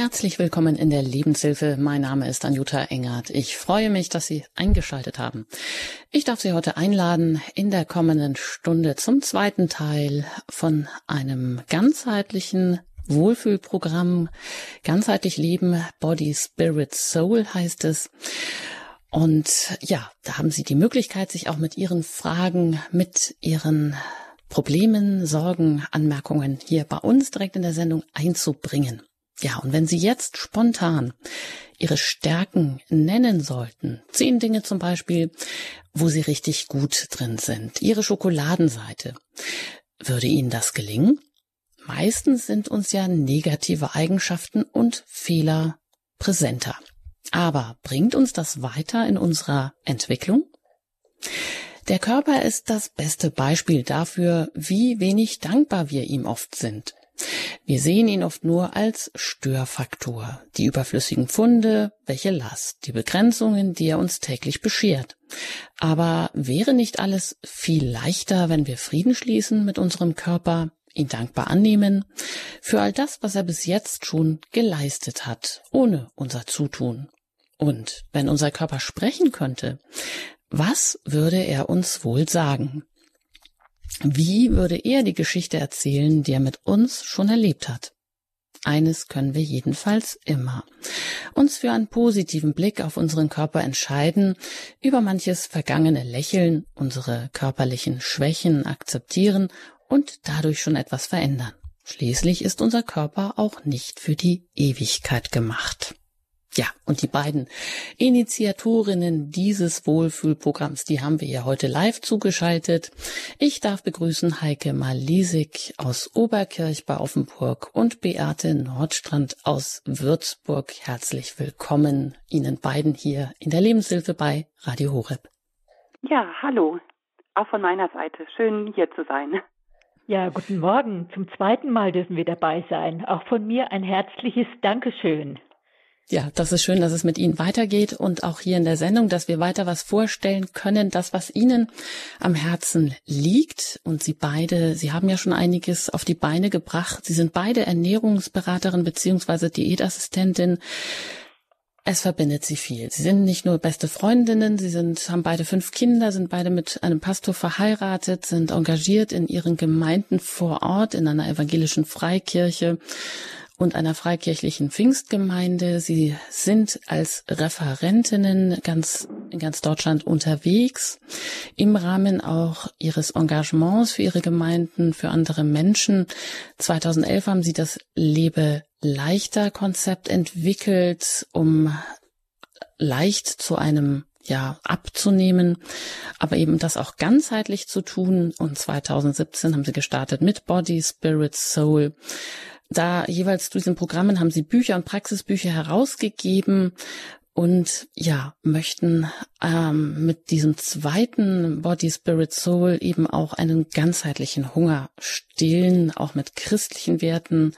Herzlich willkommen in der Lebenshilfe. Mein Name ist Anjuta Engert. Ich freue mich, dass Sie eingeschaltet haben. Ich darf Sie heute einladen in der kommenden Stunde zum zweiten Teil von einem ganzheitlichen Wohlfühlprogramm. Ganzheitlich Leben, Body, Spirit, Soul heißt es. Und ja, da haben Sie die Möglichkeit, sich auch mit Ihren Fragen, mit Ihren Problemen, Sorgen, Anmerkungen hier bei uns direkt in der Sendung einzubringen. Ja, und wenn Sie jetzt spontan Ihre Stärken nennen sollten, zehn Dinge zum Beispiel, wo Sie richtig gut drin sind, Ihre Schokoladenseite, würde Ihnen das gelingen? Meistens sind uns ja negative Eigenschaften und Fehler präsenter. Aber bringt uns das weiter in unserer Entwicklung? Der Körper ist das beste Beispiel dafür, wie wenig dankbar wir ihm oft sind. Wir sehen ihn oft nur als Störfaktor, die überflüssigen Funde, welche Last, die Begrenzungen, die er uns täglich beschert. Aber wäre nicht alles viel leichter, wenn wir Frieden schließen mit unserem Körper, ihn dankbar annehmen für all das, was er bis jetzt schon geleistet hat, ohne unser Zutun? Und wenn unser Körper sprechen könnte, was würde er uns wohl sagen? Wie würde er die Geschichte erzählen, die er mit uns schon erlebt hat? Eines können wir jedenfalls immer. Uns für einen positiven Blick auf unseren Körper entscheiden, über manches vergangene lächeln, unsere körperlichen Schwächen akzeptieren und dadurch schon etwas verändern. Schließlich ist unser Körper auch nicht für die Ewigkeit gemacht. Ja, und die beiden Initiatorinnen dieses Wohlfühlprogramms, die haben wir ja heute live zugeschaltet. Ich darf begrüßen Heike Malisik aus Oberkirch bei Offenburg und Beate Nordstrand aus Würzburg. Herzlich willkommen Ihnen beiden hier in der Lebenshilfe bei Radio Horeb. Ja, hallo. Auch von meiner Seite. Schön hier zu sein. Ja, guten Morgen. Zum zweiten Mal dürfen wir dabei sein. Auch von mir ein herzliches Dankeschön. Ja, das ist schön, dass es mit Ihnen weitergeht und auch hier in der Sendung, dass wir weiter was vorstellen können, das, was Ihnen am Herzen liegt. Und Sie beide, Sie haben ja schon einiges auf die Beine gebracht. Sie sind beide Ernährungsberaterin beziehungsweise Diätassistentin. Es verbindet sie viel. Sie sind nicht nur beste Freundinnen, sie sind, haben beide fünf Kinder, sind beide mit einem Pastor verheiratet, sind engagiert in ihren Gemeinden vor Ort in einer evangelischen Freikirche und einer freikirchlichen Pfingstgemeinde. Sie sind als Referentinnen ganz, in ganz Deutschland unterwegs, im Rahmen auch ihres Engagements für ihre Gemeinden, für andere Menschen. 2011 haben sie das Lebe leichter Konzept entwickelt, um leicht zu einem ja, abzunehmen, aber eben das auch ganzheitlich zu tun. Und 2017 haben sie gestartet mit Body, Spirit, Soul da jeweils zu diesen Programmen haben sie Bücher und Praxisbücher herausgegeben und ja, möchten ähm, mit diesem zweiten Body, Spirit, Soul eben auch einen ganzheitlichen Hunger stillen, auch mit christlichen Werten,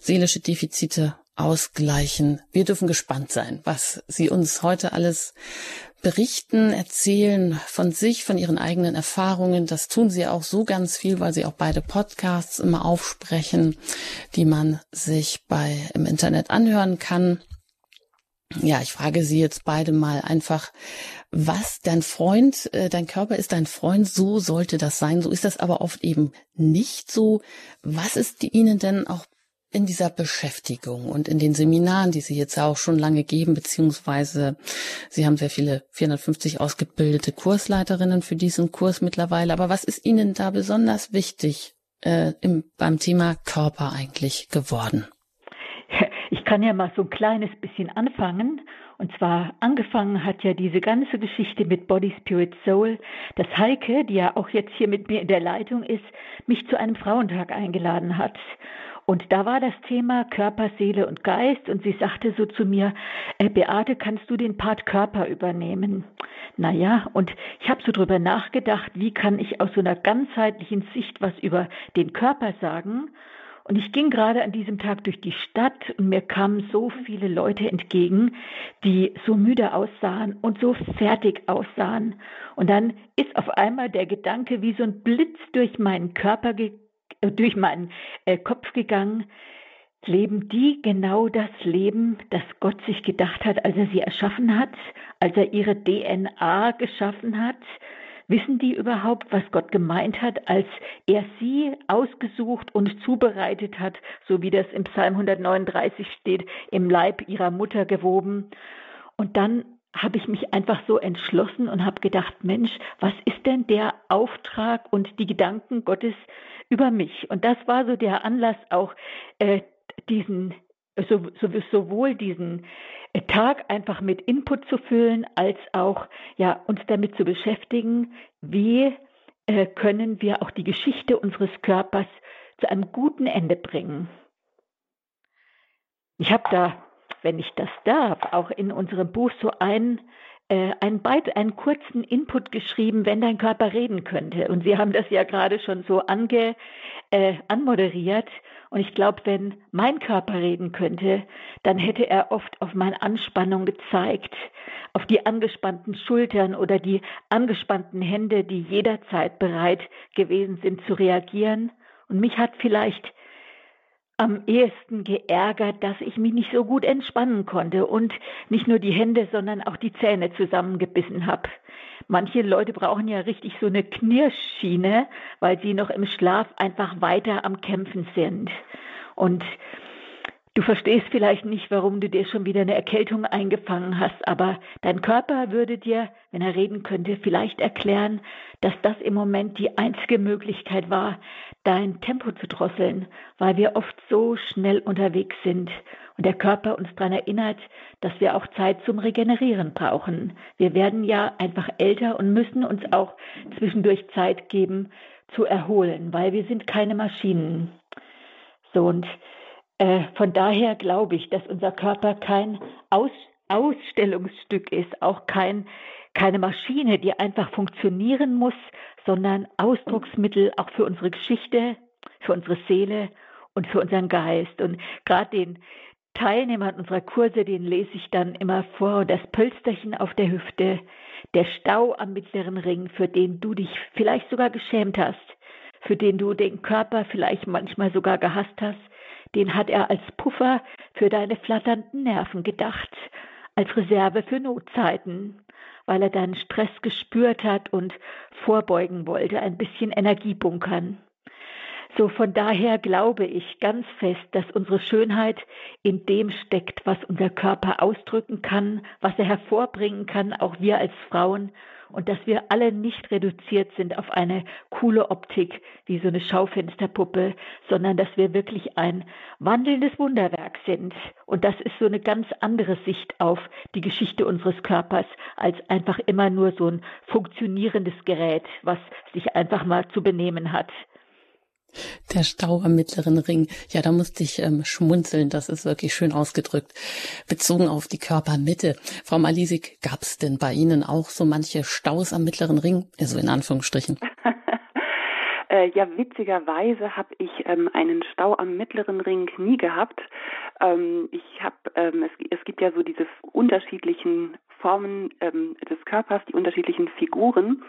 seelische Defizite ausgleichen. Wir dürfen gespannt sein, was Sie uns heute alles berichten, erzählen von sich, von ihren eigenen Erfahrungen. Das tun sie auch so ganz viel, weil sie auch beide Podcasts immer aufsprechen, die man sich bei im Internet anhören kann. Ja, ich frage Sie jetzt beide mal einfach, was dein Freund, äh, dein Körper ist dein Freund, so sollte das sein, so ist das aber oft eben nicht so. Was ist Ihnen denn auch in dieser Beschäftigung und in den Seminaren, die Sie jetzt auch schon lange geben, beziehungsweise Sie haben sehr viele 450 ausgebildete Kursleiterinnen für diesen Kurs mittlerweile. Aber was ist Ihnen da besonders wichtig äh, im, beim Thema Körper eigentlich geworden? Ich kann ja mal so ein kleines bisschen anfangen. Und zwar angefangen hat ja diese ganze Geschichte mit Body, Spirit, Soul, dass Heike, die ja auch jetzt hier mit mir in der Leitung ist, mich zu einem Frauentag eingeladen hat. Und da war das Thema Körper, Seele und Geist. Und sie sagte so zu mir, äh, Beate, kannst du den Part Körper übernehmen? Naja, und ich habe so drüber nachgedacht, wie kann ich aus so einer ganzheitlichen Sicht was über den Körper sagen? Und ich ging gerade an diesem Tag durch die Stadt und mir kamen so viele Leute entgegen, die so müde aussahen und so fertig aussahen. Und dann ist auf einmal der Gedanke wie so ein Blitz durch meinen Körper gegangen durch meinen äh, Kopf gegangen. leben die genau das Leben, das Gott sich gedacht hat, als er sie erschaffen hat, als er ihre DNA geschaffen hat? Wissen die überhaupt, was Gott gemeint hat, als er sie ausgesucht und zubereitet hat, so wie das im Psalm 139 steht, im Leib ihrer Mutter gewoben? Und dann habe ich mich einfach so entschlossen und habe gedacht, Mensch, was ist denn der Auftrag und die Gedanken Gottes über mich? Und das war so der Anlass auch, äh, diesen, so, so, sowohl diesen äh, Tag einfach mit Input zu füllen, als auch ja, uns damit zu beschäftigen, wie äh, können wir auch die Geschichte unseres Körpers zu einem guten Ende bringen. Ich habe da, wenn ich das darf, auch in unserem Buch so ein äh, einen, Beit einen kurzen Input geschrieben, wenn dein Körper reden könnte. Und Sie haben das ja gerade schon so ange, äh, anmoderiert. Und ich glaube, wenn mein Körper reden könnte, dann hätte er oft auf meine Anspannung gezeigt, auf die angespannten Schultern oder die angespannten Hände, die jederzeit bereit gewesen sind zu reagieren. Und mich hat vielleicht am ehesten geärgert, dass ich mich nicht so gut entspannen konnte und nicht nur die Hände, sondern auch die Zähne zusammengebissen habe. Manche Leute brauchen ja richtig so eine Knirschschiene, weil sie noch im Schlaf einfach weiter am Kämpfen sind. Und Du verstehst vielleicht nicht, warum du dir schon wieder eine Erkältung eingefangen hast, aber dein Körper würde dir, wenn er reden könnte, vielleicht erklären, dass das im Moment die einzige Möglichkeit war, dein Tempo zu drosseln, weil wir oft so schnell unterwegs sind und der Körper uns daran erinnert, dass wir auch Zeit zum Regenerieren brauchen. Wir werden ja einfach älter und müssen uns auch zwischendurch Zeit geben zu erholen, weil wir sind keine Maschinen. So und äh, von daher glaube ich, dass unser Körper kein Aus Ausstellungsstück ist, auch kein, keine Maschine, die einfach funktionieren muss, sondern Ausdrucksmittel auch für unsere Geschichte, für unsere Seele und für unseren Geist. Und gerade den Teilnehmern unserer Kurse, den lese ich dann immer vor, das Pölsterchen auf der Hüfte, der Stau am mittleren Ring, für den du dich vielleicht sogar geschämt hast, für den du den Körper vielleicht manchmal sogar gehasst hast, den hat er als Puffer für deine flatternden Nerven gedacht, als Reserve für Notzeiten, weil er deinen Stress gespürt hat und vorbeugen wollte, ein bisschen Energie bunkern. So von daher glaube ich ganz fest, dass unsere Schönheit in dem steckt, was unser Körper ausdrücken kann, was er hervorbringen kann, auch wir als Frauen und dass wir alle nicht reduziert sind auf eine coole Optik wie so eine Schaufensterpuppe, sondern dass wir wirklich ein wandelndes Wunderwerk sind. Und das ist so eine ganz andere Sicht auf die Geschichte unseres Körpers als einfach immer nur so ein funktionierendes Gerät, was sich einfach mal zu benehmen hat. Der Stau am mittleren Ring. Ja, da musste ich ähm, schmunzeln. Das ist wirklich schön ausgedrückt. Bezogen auf die Körpermitte. Frau Malisik, gab es denn bei Ihnen auch so manche Staus am mittleren Ring? Also in Anführungsstrichen. Äh, ja, witzigerweise habe ich ähm, einen Stau am mittleren Ring nie gehabt. Ähm, ich habe, ähm, es, es gibt ja so diese unterschiedlichen Formen ähm, des Körpers, die unterschiedlichen Figuren.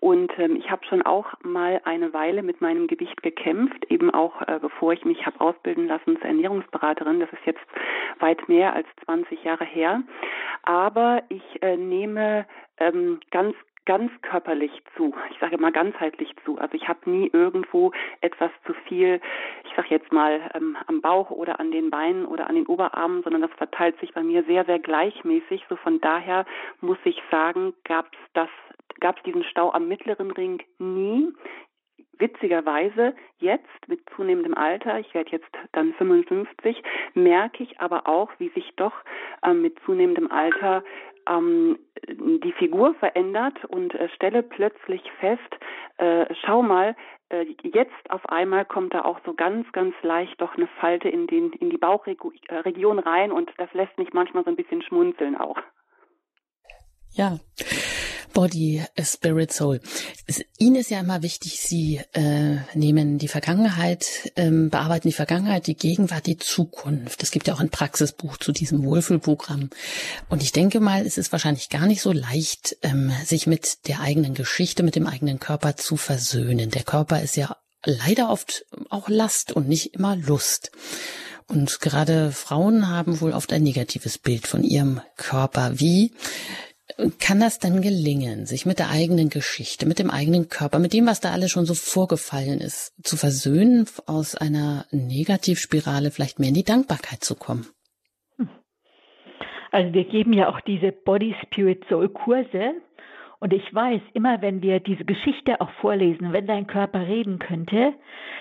Und ähm, ich habe schon auch mal eine Weile mit meinem Gewicht gekämpft, eben auch äh, bevor ich mich habe ausbilden lassen zur Ernährungsberaterin. Das ist jetzt weit mehr als 20 Jahre her. Aber ich äh, nehme ähm, ganz ganz körperlich zu. Ich sage mal ganzheitlich zu. Also ich habe nie irgendwo etwas zu viel, ich sage jetzt mal ähm, am Bauch oder an den Beinen oder an den Oberarmen, sondern das verteilt sich bei mir sehr, sehr gleichmäßig. So von daher muss ich sagen, gab es das, gab es diesen Stau am mittleren Ring nie. Witzigerweise jetzt mit zunehmendem Alter, ich werde jetzt dann 55, merke ich aber auch, wie sich doch ähm, mit zunehmendem Alter ähm, die Figur verändert und äh, stelle plötzlich fest, äh, schau mal, äh, jetzt auf einmal kommt da auch so ganz, ganz leicht doch eine Falte in, den, in die Bauchregion rein und das lässt mich manchmal so ein bisschen schmunzeln auch. Ja. Body, Spirit, Soul. Ihnen ist ja immer wichtig, Sie äh, nehmen die Vergangenheit, ähm, bearbeiten die Vergangenheit, die Gegenwart, die Zukunft. Es gibt ja auch ein Praxisbuch zu diesem Wohlfühlprogramm. Und ich denke mal, es ist wahrscheinlich gar nicht so leicht, ähm, sich mit der eigenen Geschichte, mit dem eigenen Körper zu versöhnen. Der Körper ist ja leider oft auch Last und nicht immer Lust. Und gerade Frauen haben wohl oft ein negatives Bild von ihrem Körper. Wie kann das denn gelingen, sich mit der eigenen Geschichte, mit dem eigenen Körper, mit dem, was da alles schon so vorgefallen ist, zu versöhnen, aus einer Negativspirale vielleicht mehr in die Dankbarkeit zu kommen? Also wir geben ja auch diese Body Spirit Soul Kurse und ich weiß, immer wenn wir diese Geschichte auch vorlesen, wenn dein Körper reden könnte,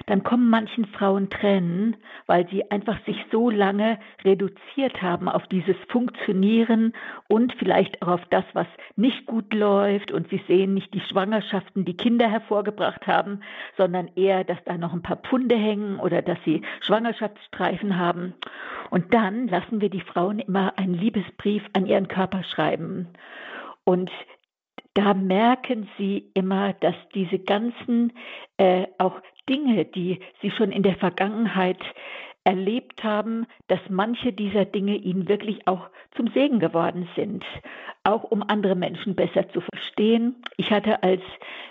dann kommen manchen Frauen Tränen, weil sie einfach sich so lange reduziert haben auf dieses Funktionieren und vielleicht auch auf das, was nicht gut läuft. Und sie sehen nicht die Schwangerschaften, die Kinder hervorgebracht haben, sondern eher, dass da noch ein paar Pfunde hängen oder dass sie Schwangerschaftsstreifen haben. Und dann lassen wir die Frauen immer einen Liebesbrief an ihren Körper schreiben. Und da merken sie immer, dass diese ganzen äh, auch Dinge, die sie schon in der Vergangenheit erlebt haben, dass manche dieser Dinge ihnen wirklich auch zum Segen geworden sind, auch um andere Menschen besser zu verstehen. Ich hatte als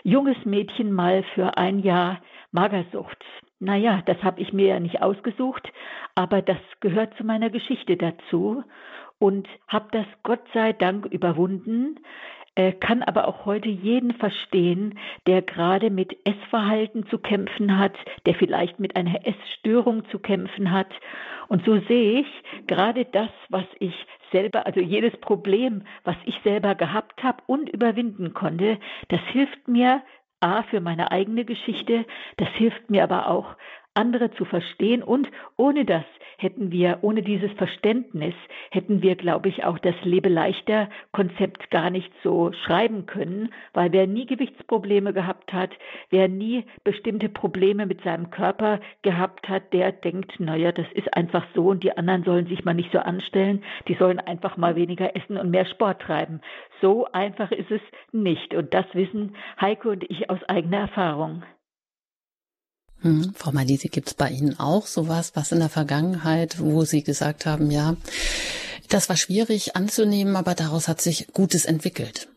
junges Mädchen mal für ein Jahr Magersucht. Naja, das habe ich mir ja nicht ausgesucht, aber das gehört zu meiner Geschichte dazu und habe das Gott sei Dank überwunden kann aber auch heute jeden verstehen, der gerade mit Essverhalten zu kämpfen hat, der vielleicht mit einer Essstörung zu kämpfen hat. Und so sehe ich gerade das, was ich selber, also jedes Problem, was ich selber gehabt habe und überwinden konnte, das hilft mir A für meine eigene Geschichte, das hilft mir aber auch andere zu verstehen und ohne das hätten wir, ohne dieses Verständnis, hätten wir, glaube ich, auch das Lebe leichter Konzept gar nicht so schreiben können, weil wer nie Gewichtsprobleme gehabt hat, wer nie bestimmte Probleme mit seinem Körper gehabt hat, der denkt, naja, das ist einfach so und die anderen sollen sich mal nicht so anstellen, die sollen einfach mal weniger essen und mehr Sport treiben. So einfach ist es nicht und das wissen Heike und ich aus eigener Erfahrung. Hm, Frau Malisi, gibt es bei Ihnen auch sowas, was in der Vergangenheit, wo Sie gesagt haben, ja, das war schwierig anzunehmen, aber daraus hat sich Gutes entwickelt?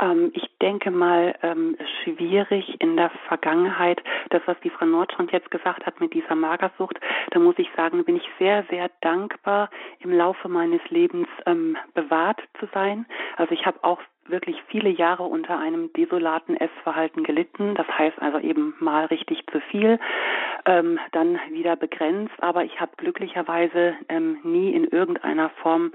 Ähm, ich denke mal, ähm, schwierig in der Vergangenheit, das, was die Frau Nordstrand jetzt gesagt hat mit dieser Magersucht, da muss ich sagen, bin ich sehr, sehr dankbar, im Laufe meines Lebens ähm, bewahrt zu sein. Also ich habe auch wirklich viele Jahre unter einem desolaten Essverhalten gelitten. Das heißt also eben mal richtig zu viel, ähm, dann wieder begrenzt. Aber ich habe glücklicherweise ähm, nie in irgendeiner Form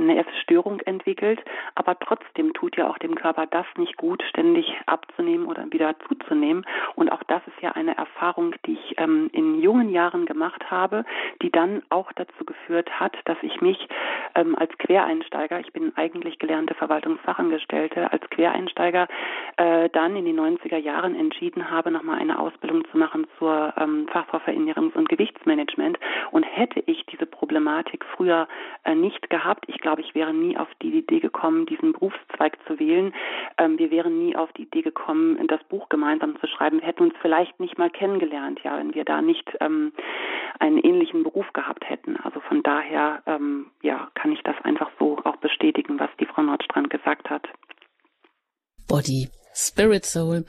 eine Essstörung entwickelt. Aber trotzdem tut ja auch dem Körper das nicht gut, ständig abzunehmen oder wieder zuzunehmen. Und auch das ist ja eine Erfahrung, die ich ähm, in jungen Jahren gemacht habe, die dann auch dazu geführt hat, dass ich mich ähm, als Quereinsteiger, ich bin eigentlich gelernte Verwaltungsfachangestellte, Angestellte als Quereinsteiger äh, dann in den 90er Jahren entschieden habe, nochmal eine Ausbildung zu machen zur ähm, Fachfrau für Ernährungs- und Gewichtsmanagement. Und hätte ich diese Problematik früher äh, nicht gehabt, ich glaube, ich wäre nie auf die Idee gekommen, diesen Berufszweig zu wählen. Ähm, wir wären nie auf die Idee gekommen, das Buch gemeinsam zu schreiben. Wir hätten uns vielleicht nicht mal kennengelernt, ja, wenn wir da nicht ähm, einen ähnlichen Beruf gehabt hätten. Also von daher, ähm, ja, kann ich das einfach so auch bestätigen, was die Frau Nordstrand gesagt hat. Body, Spirit Soul.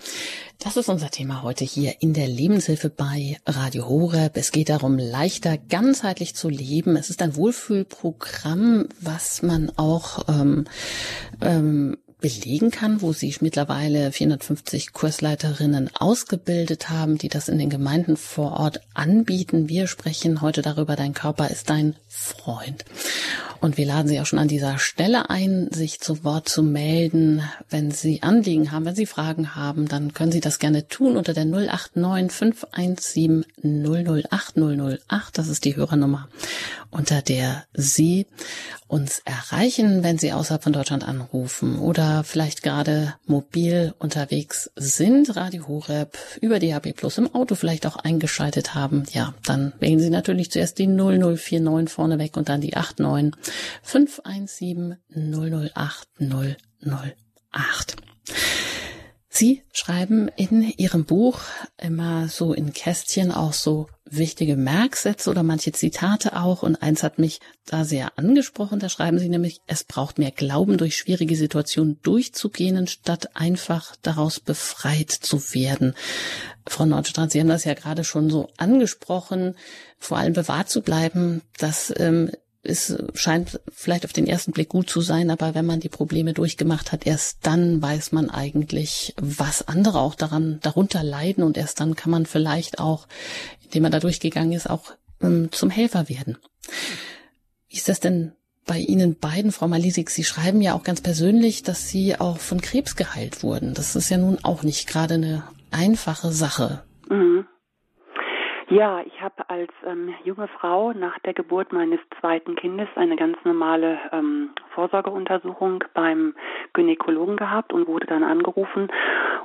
Das ist unser Thema heute hier in der Lebenshilfe bei Radio Horeb. Es geht darum, leichter ganzheitlich zu leben. Es ist ein Wohlfühlprogramm, was man auch ähm, ähm, belegen kann, wo sie mittlerweile 450 Kursleiterinnen ausgebildet haben, die das in den Gemeinden vor Ort anbieten. Wir sprechen heute darüber, dein Körper ist dein Freund. Und wir laden Sie auch schon an dieser Stelle ein, sich zu Wort zu melden. Wenn Sie Anliegen haben, wenn Sie Fragen haben, dann können Sie das gerne tun unter der 089 517 008 008. Das ist die Hörernummer, unter der Sie uns erreichen, wenn Sie außerhalb von Deutschland anrufen oder vielleicht gerade mobil unterwegs sind, Radio Horeb über die HB Plus im Auto vielleicht auch eingeschaltet haben. Ja, dann wählen Sie natürlich zuerst die 0049 vorneweg und dann die 89 517 008 008. Sie schreiben in Ihrem Buch immer so in Kästchen auch so wichtige Merksätze oder manche Zitate auch. Und eins hat mich da sehr angesprochen. Da schreiben Sie nämlich, es braucht mehr Glauben, durch schwierige Situationen durchzugehen, statt einfach daraus befreit zu werden. Frau Nordstrand, Sie haben das ja gerade schon so angesprochen, vor allem bewahrt zu bleiben. Das ähm, es scheint vielleicht auf den ersten Blick gut zu sein, aber wenn man die Probleme durchgemacht hat, erst dann weiß man eigentlich, was andere auch daran, darunter leiden und erst dann kann man vielleicht auch, indem man da durchgegangen ist, auch ähm, zum Helfer werden. Wie ist das denn bei Ihnen beiden, Frau Malisik? Sie schreiben ja auch ganz persönlich, dass Sie auch von Krebs geheilt wurden. Das ist ja nun auch nicht gerade eine einfache Sache. Mhm. Ja, ich habe als ähm, junge Frau nach der Geburt meines zweiten Kindes eine ganz normale ähm, Vorsorgeuntersuchung beim Gynäkologen gehabt und wurde dann angerufen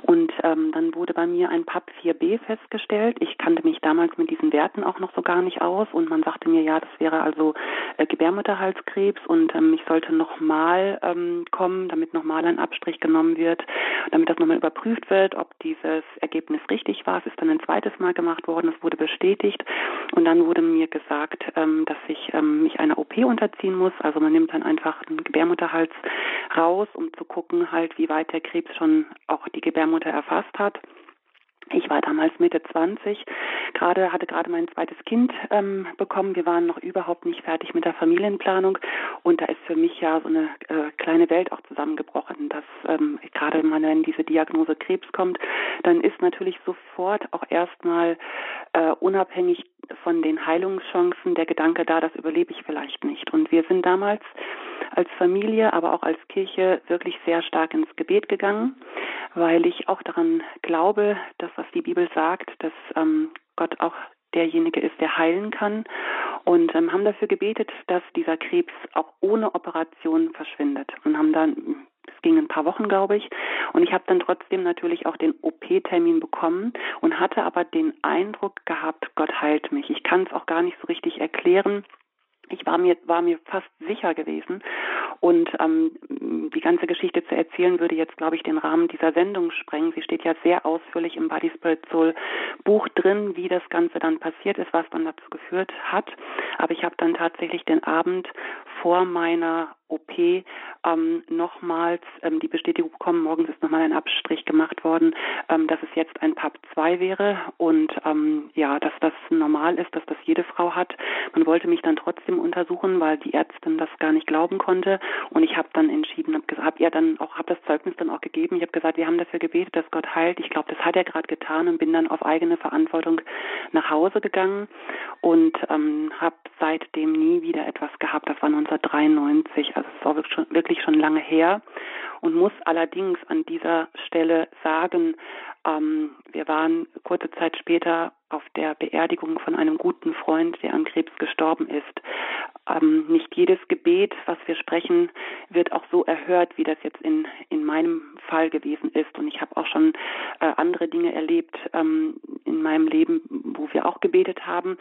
und ähm, dann wurde bei mir ein PAP 4b festgestellt. Ich kannte mich damals mit diesen Werten auch noch so gar nicht aus und man sagte mir, ja, das wäre also äh, Gebärmutterhalskrebs und ähm, ich sollte nochmal ähm, kommen, damit nochmal ein Abstrich genommen wird, damit das nochmal überprüft wird, ob dieses Ergebnis richtig war. Es ist dann ein zweites Mal gemacht worden, es wurde bestätigt. Und dann wurde mir gesagt, ähm, dass ich ähm, mich einer OP unterziehen muss. Also man nimmt dann einfach einen Gebärmutterhals raus, um zu gucken halt, wie weit der Krebs schon auch die Gebärmutter erfasst hat. Ich war damals Mitte 20, gerade hatte gerade mein zweites Kind ähm, bekommen. Wir waren noch überhaupt nicht fertig mit der Familienplanung und da ist für mich ja so eine äh, kleine Welt auch zusammengebrochen. Dass ähm, gerade wenn diese Diagnose Krebs kommt, dann ist natürlich sofort auch erstmal äh, unabhängig von den Heilungschancen der Gedanke da, das überlebe ich vielleicht nicht. Und wir sind damals als Familie, aber auch als Kirche wirklich sehr stark ins Gebet gegangen, weil ich auch daran glaube, dass was die Bibel sagt, dass ähm, Gott auch derjenige ist, der heilen kann und ähm, haben dafür gebetet, dass dieser Krebs auch ohne Operation verschwindet und haben dann es ging ein paar Wochen, glaube ich. Und ich habe dann trotzdem natürlich auch den OP-Termin bekommen und hatte aber den Eindruck gehabt, Gott heilt mich. Ich kann es auch gar nicht so richtig erklären. Ich war mir, war mir fast sicher gewesen. Und ähm, die ganze Geschichte zu erzählen, würde jetzt, glaube ich, den Rahmen dieser Sendung sprengen. Sie steht ja sehr ausführlich im Body Spirit Soul Buch drin, wie das Ganze dann passiert ist, was dann dazu geführt hat. Aber ich habe dann tatsächlich den Abend vor meiner OP ähm, nochmals ähm, die Bestätigung bekommen, morgens ist nochmal ein Abstrich gemacht worden, ähm, dass es jetzt ein PAP 2 wäre und ähm, ja, dass das normal ist, dass das jede Frau hat. Man wollte mich dann trotzdem untersuchen, weil die Ärztin das gar nicht glauben konnte und ich habe dann entschieden, habe hab ihr dann auch, habe das Zeugnis dann auch gegeben. Ich habe gesagt, wir haben dafür gebetet, dass Gott heilt. Ich glaube, das hat er gerade getan und bin dann auf eigene Verantwortung nach Hause gegangen und ähm, habe seitdem nie wieder etwas gehabt. Das war 1993. Also es war wirklich schon, wirklich schon lange her und muss allerdings an dieser Stelle sagen, ähm, wir waren kurze Zeit später auf der Beerdigung von einem guten Freund, der an Krebs gestorben ist. Ähm, nicht jedes Gebet, was wir sprechen, wird auch so erhört, wie das jetzt in, in meinem Fall gewesen ist. Und ich habe auch schon äh, andere Dinge erlebt ähm, in meinem Leben, wo wir auch gebetet haben,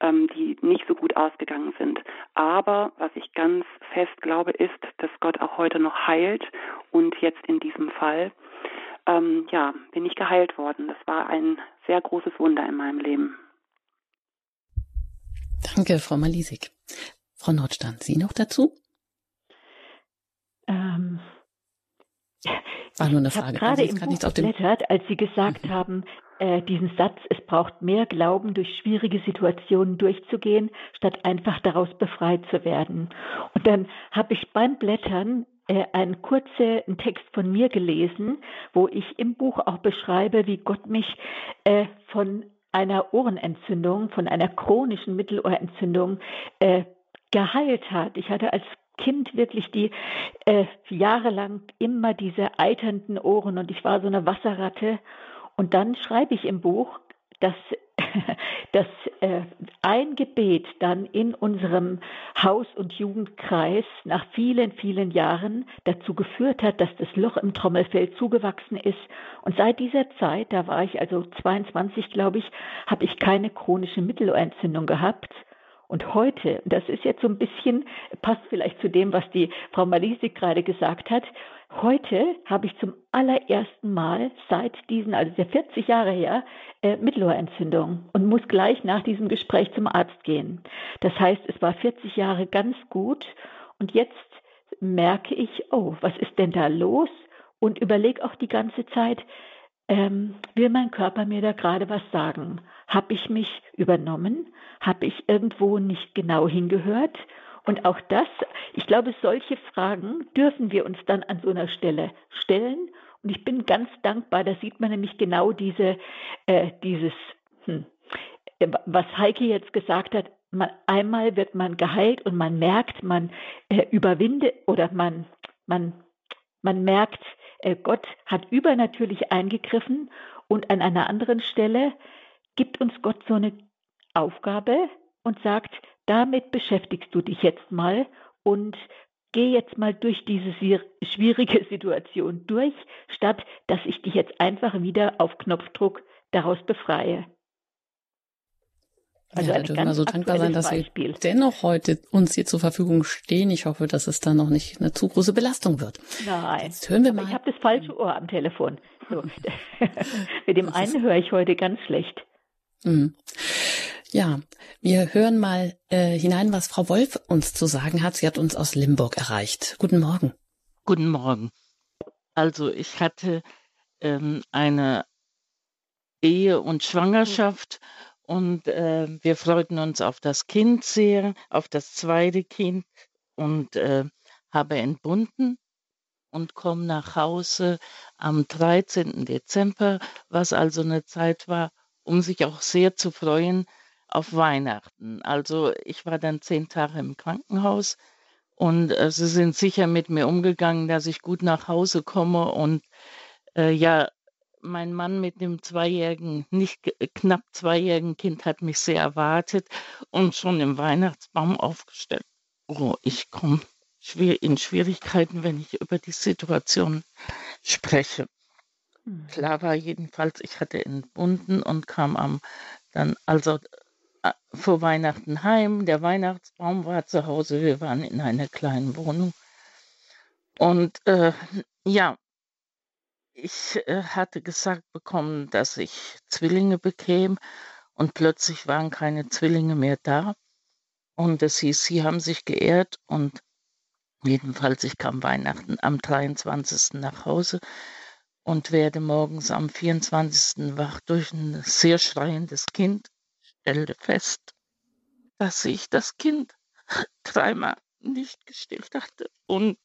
ähm, die nicht so gut ausgegangen sind. Aber was ich ganz fest glaube, ist, dass Gott auch heute noch heilt und jetzt in diesem Fall ähm, ja, bin ich geheilt worden. Das war ein sehr großes Wunder in meinem Leben. Danke, Frau Malisik. Frau Nordstand, Sie noch dazu? Ähm, war nur eine Frage. Ich habe gerade im Buch geblättert, als Sie gesagt mhm. haben, äh, diesen Satz, es braucht mehr Glauben, durch schwierige Situationen durchzugehen, statt einfach daraus befreit zu werden. Und dann habe ich beim Blättern einen kurzen Text von mir gelesen, wo ich im Buch auch beschreibe, wie Gott mich äh, von einer Ohrenentzündung, von einer chronischen Mittelohrentzündung äh, geheilt hat. Ich hatte als Kind wirklich die äh, jahrelang immer diese eiternden Ohren und ich war so eine Wasserratte. Und dann schreibe ich im Buch, dass dass äh, ein Gebet dann in unserem Haus- und Jugendkreis nach vielen, vielen Jahren dazu geführt hat, dass das Loch im Trommelfell zugewachsen ist. Und seit dieser Zeit, da war ich also 22, glaube ich, habe ich keine chronische Mittelohrentzündung gehabt. Und heute, das ist jetzt so ein bisschen, passt vielleicht zu dem, was die Frau Malisik gerade gesagt hat, heute habe ich zum allerersten Mal seit diesen, also der 40 Jahre her, äh, Mittelohrentzündung und muss gleich nach diesem Gespräch zum Arzt gehen. Das heißt, es war 40 Jahre ganz gut und jetzt merke ich, oh, was ist denn da los? Und überlege auch die ganze Zeit, ähm, will mein Körper mir da gerade was sagen? Habe ich mich übernommen? Habe ich irgendwo nicht genau hingehört? Und auch das, ich glaube, solche Fragen dürfen wir uns dann an so einer Stelle stellen. Und ich bin ganz dankbar, da sieht man nämlich genau diese, äh, dieses, hm, was Heike jetzt gesagt hat, man, einmal wird man geheilt und man merkt, man äh, überwindet oder man, man, man merkt, äh, Gott hat übernatürlich eingegriffen und an einer anderen Stelle gibt uns Gott so eine Aufgabe und sagt, damit beschäftigst du dich jetzt mal und geh jetzt mal durch diese schwierige Situation durch, statt dass ich dich jetzt einfach wieder auf Knopfdruck daraus befreie. Also ja, da dürfen wir so dankbar sein, dass Beispiel. Sie dennoch heute uns hier zur Verfügung stehen. Ich hoffe, dass es da noch nicht eine zu große Belastung wird. Nein, Jetzt hören wir mal. ich habe das falsche Ohr am Telefon. So. Mit dem einen höre ich heute ganz schlecht. Mhm. Ja, wir hören mal äh, hinein, was Frau Wolf uns zu sagen hat. Sie hat uns aus Limburg erreicht. Guten Morgen. Guten Morgen. Also ich hatte ähm, eine Ehe und Schwangerschaft. Mhm und äh, wir freuten uns auf das Kind sehr, auf das zweite Kind und äh, habe entbunden und komme nach Hause am 13. Dezember, was also eine Zeit war, um sich auch sehr zu freuen auf Weihnachten. Also ich war dann zehn Tage im Krankenhaus und äh, sie sind sicher mit mir umgegangen, dass ich gut nach Hause komme und äh, ja, mein Mann mit dem zweijährigen, nicht äh, knapp zweijährigen Kind hat mich sehr erwartet und schon im Weihnachtsbaum aufgestellt. Oh, ich komme in Schwierigkeiten, wenn ich über die Situation spreche. Hm. Klar war jedenfalls, ich hatte entbunden und kam am dann also äh, vor Weihnachten heim. Der Weihnachtsbaum war zu Hause. Wir waren in einer kleinen Wohnung. Und äh, ja, ich äh, hatte gesagt bekommen, dass ich Zwillinge bekäme und plötzlich waren keine Zwillinge mehr da. Und es hieß, sie haben sich geehrt und jedenfalls, ich kam Weihnachten am 23. nach Hause und werde morgens am 24. wach durch ein sehr schreiendes Kind, stellte fest, dass ich das Kind dreimal nicht gestillt hatte und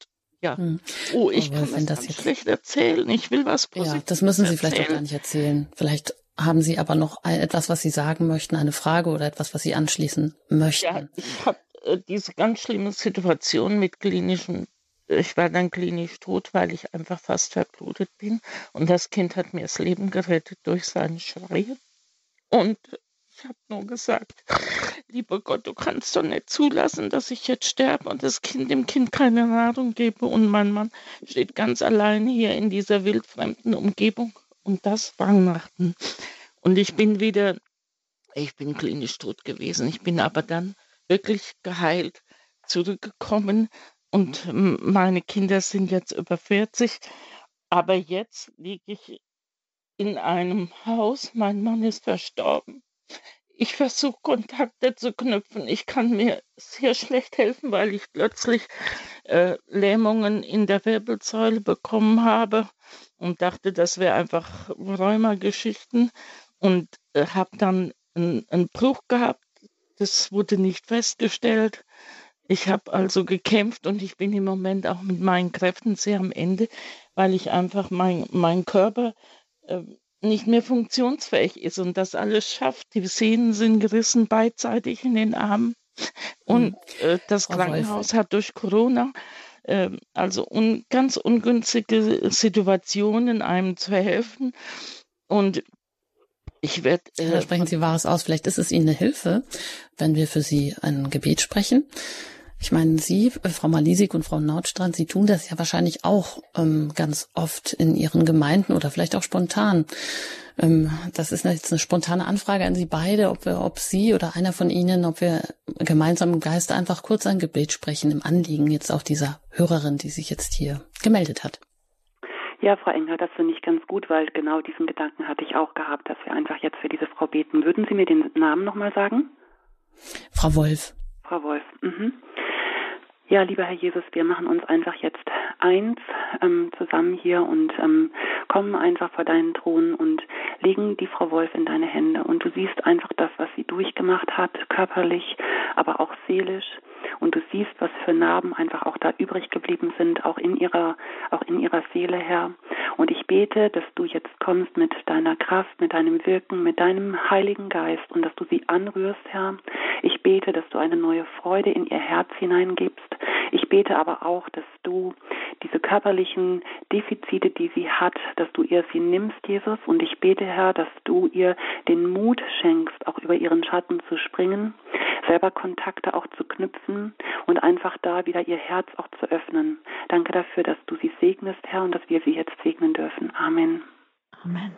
ja. Hm. Oh, ich Aber kann das, das jetzt... schlecht erzählen. Ich will was Positives Ja, das müssen Sie vielleicht auch gar nicht erzählen. Vielleicht haben Sie aber noch etwas, was Sie sagen möchten, eine Frage oder etwas, was Sie anschließen möchten. Ja, ich habe äh, diese ganz schlimme Situation mit klinischen ich war dann klinisch tot, weil ich einfach fast verblutet bin. Und das Kind hat mir das Leben gerettet durch seine Schreie. Und ich habe nur gesagt, lieber Gott, du kannst doch nicht zulassen, dass ich jetzt sterbe und das Kind dem Kind keine Nahrung gebe. Und mein Mann steht ganz alleine hier in dieser wildfremden Umgebung. Und das Weihnachten. Und ich bin wieder, ich bin klinisch tot gewesen. Ich bin aber dann wirklich geheilt zurückgekommen. Und meine Kinder sind jetzt über 40. Aber jetzt liege ich in einem Haus. Mein Mann ist verstorben ich versuche Kontakte zu knüpfen. Ich kann mir sehr schlecht helfen, weil ich plötzlich äh, Lähmungen in der Wirbelsäule bekommen habe und dachte, das wäre einfach Rheumageschichten und äh, habe dann einen Bruch gehabt. Das wurde nicht festgestellt. Ich habe also gekämpft und ich bin im Moment auch mit meinen Kräften sehr am Ende, weil ich einfach mein, mein Körper äh, nicht mehr funktionsfähig ist und das alles schafft. Die Sehnen sind gerissen beidseitig in den Armen. Und mhm. äh, das Krankenhaus hat durch Corona äh, also un ganz ungünstige Situationen, einem zu helfen. Und ich werde. Äh, sprechen Sie Wahres aus. Vielleicht ist es Ihnen eine Hilfe, wenn wir für Sie ein Gebet sprechen. Ich meine, Sie, äh, Frau Malisik und Frau Nordstrand, Sie tun das ja wahrscheinlich auch ähm, ganz oft in Ihren Gemeinden oder vielleicht auch spontan. Ähm, das ist jetzt eine spontane Anfrage an Sie beide, ob wir, ob Sie oder einer von Ihnen, ob wir gemeinsam im Geist einfach kurz ein Gebet sprechen im Anliegen jetzt auch dieser Hörerin, die sich jetzt hier gemeldet hat. Ja, Frau Engler, das finde ich ganz gut, weil genau diesen Gedanken hatte ich auch gehabt, dass wir einfach jetzt für diese Frau beten. Würden Sie mir den Namen nochmal sagen? Frau Wolf. Frau Wolf. Mhm. Ja, lieber Herr Jesus, wir machen uns einfach jetzt eins ähm, zusammen hier und ähm, kommen einfach vor deinen Thron und legen die Frau Wolf in deine Hände. Und du siehst einfach das, was sie durchgemacht hat, körperlich, aber auch seelisch. Und du siehst, was für Narben einfach auch da übrig geblieben sind, auch in ihrer, auch in ihrer Seele, Herr. Und ich bete, dass du jetzt kommst mit deiner Kraft, mit deinem Wirken, mit deinem Heiligen Geist und dass du sie anrührst, Herr. Ich bete, dass du eine neue Freude in ihr Herz hineingibst. Ich bete aber auch, dass du diese körperlichen Defizite, die sie hat, dass du ihr sie nimmst, Jesus. Und ich bete, Herr, dass du ihr den Mut schenkst, auch über ihren Schatten zu springen, selber Kontakte auch zu knüpfen und einfach da wieder ihr Herz auch zu öffnen. Danke dafür, dass du sie segnest, Herr, und dass wir sie jetzt segnen dürfen. Amen. Amen.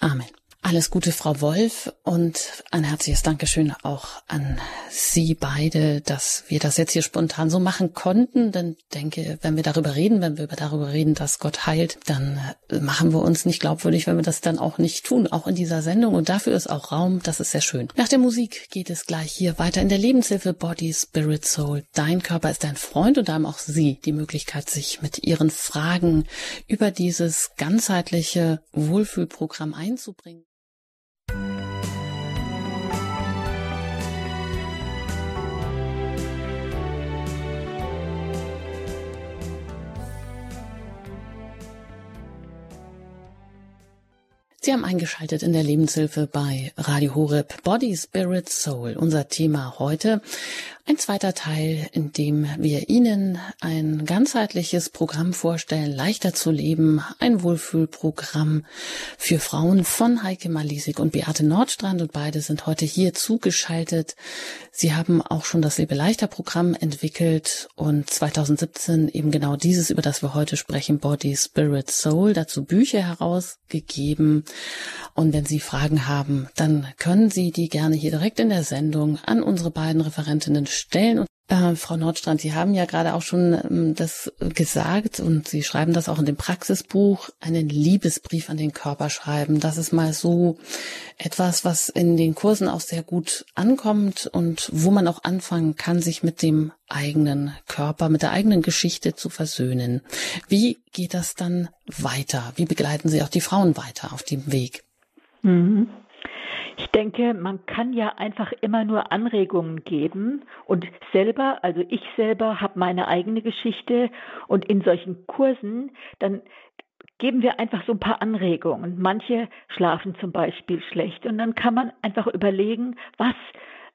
Amen. Alles Gute, Frau Wolf, und ein herzliches Dankeschön auch an Sie beide, dass wir das jetzt hier spontan so machen konnten. Denn denke, wenn wir darüber reden, wenn wir darüber reden, dass Gott heilt, dann machen wir uns nicht glaubwürdig, wenn wir das dann auch nicht tun, auch in dieser Sendung. Und dafür ist auch Raum. Das ist sehr schön. Nach der Musik geht es gleich hier weiter in der Lebenshilfe Body, Spirit, Soul. Dein Körper ist dein Freund und da haben auch Sie die Möglichkeit, sich mit Ihren Fragen über dieses ganzheitliche Wohlfühlprogramm einzubringen. Sie haben eingeschaltet in der Lebenshilfe bei Radio Horeb Body, Spirit, Soul. Unser Thema heute ein zweiter Teil, in dem wir Ihnen ein ganzheitliches Programm vorstellen, leichter zu leben, ein Wohlfühlprogramm für Frauen von Heike Malisik und Beate Nordstrand und beide sind heute hier zugeschaltet. Sie haben auch schon das Lebe leichter Programm entwickelt und 2017 eben genau dieses, über das wir heute sprechen, Body, Spirit, Soul, dazu Bücher herausgegeben. Und wenn Sie Fragen haben, dann können Sie die gerne hier direkt in der Sendung an unsere beiden Referentinnen stellen. Und, äh, Frau Nordstrand, Sie haben ja gerade auch schon ähm, das gesagt und Sie schreiben das auch in dem Praxisbuch, einen Liebesbrief an den Körper schreiben. Das ist mal so etwas, was in den Kursen auch sehr gut ankommt und wo man auch anfangen kann, sich mit dem eigenen Körper, mit der eigenen Geschichte zu versöhnen. Wie geht das dann weiter? Wie begleiten Sie auch die Frauen weiter auf dem Weg? Mhm. Ich denke, man kann ja einfach immer nur Anregungen geben und selber, also ich selber habe meine eigene Geschichte und in solchen Kursen, dann geben wir einfach so ein paar Anregungen. Manche schlafen zum Beispiel schlecht und dann kann man einfach überlegen, was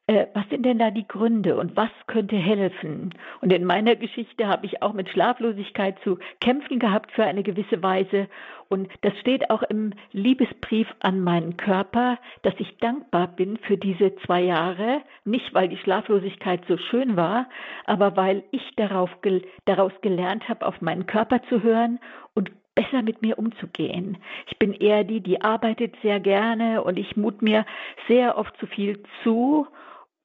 äh, was sind denn da die Gründe und was könnte helfen? Und in meiner Geschichte habe ich auch mit Schlaflosigkeit zu kämpfen gehabt für eine gewisse Weise. Und das steht auch im Liebesbrief an meinen Körper, dass ich dankbar bin für diese zwei Jahre. Nicht, weil die Schlaflosigkeit so schön war, aber weil ich darauf, daraus gelernt habe, auf meinen Körper zu hören und besser mit mir umzugehen. Ich bin eher die, die arbeitet sehr gerne und ich mut mir sehr oft zu viel zu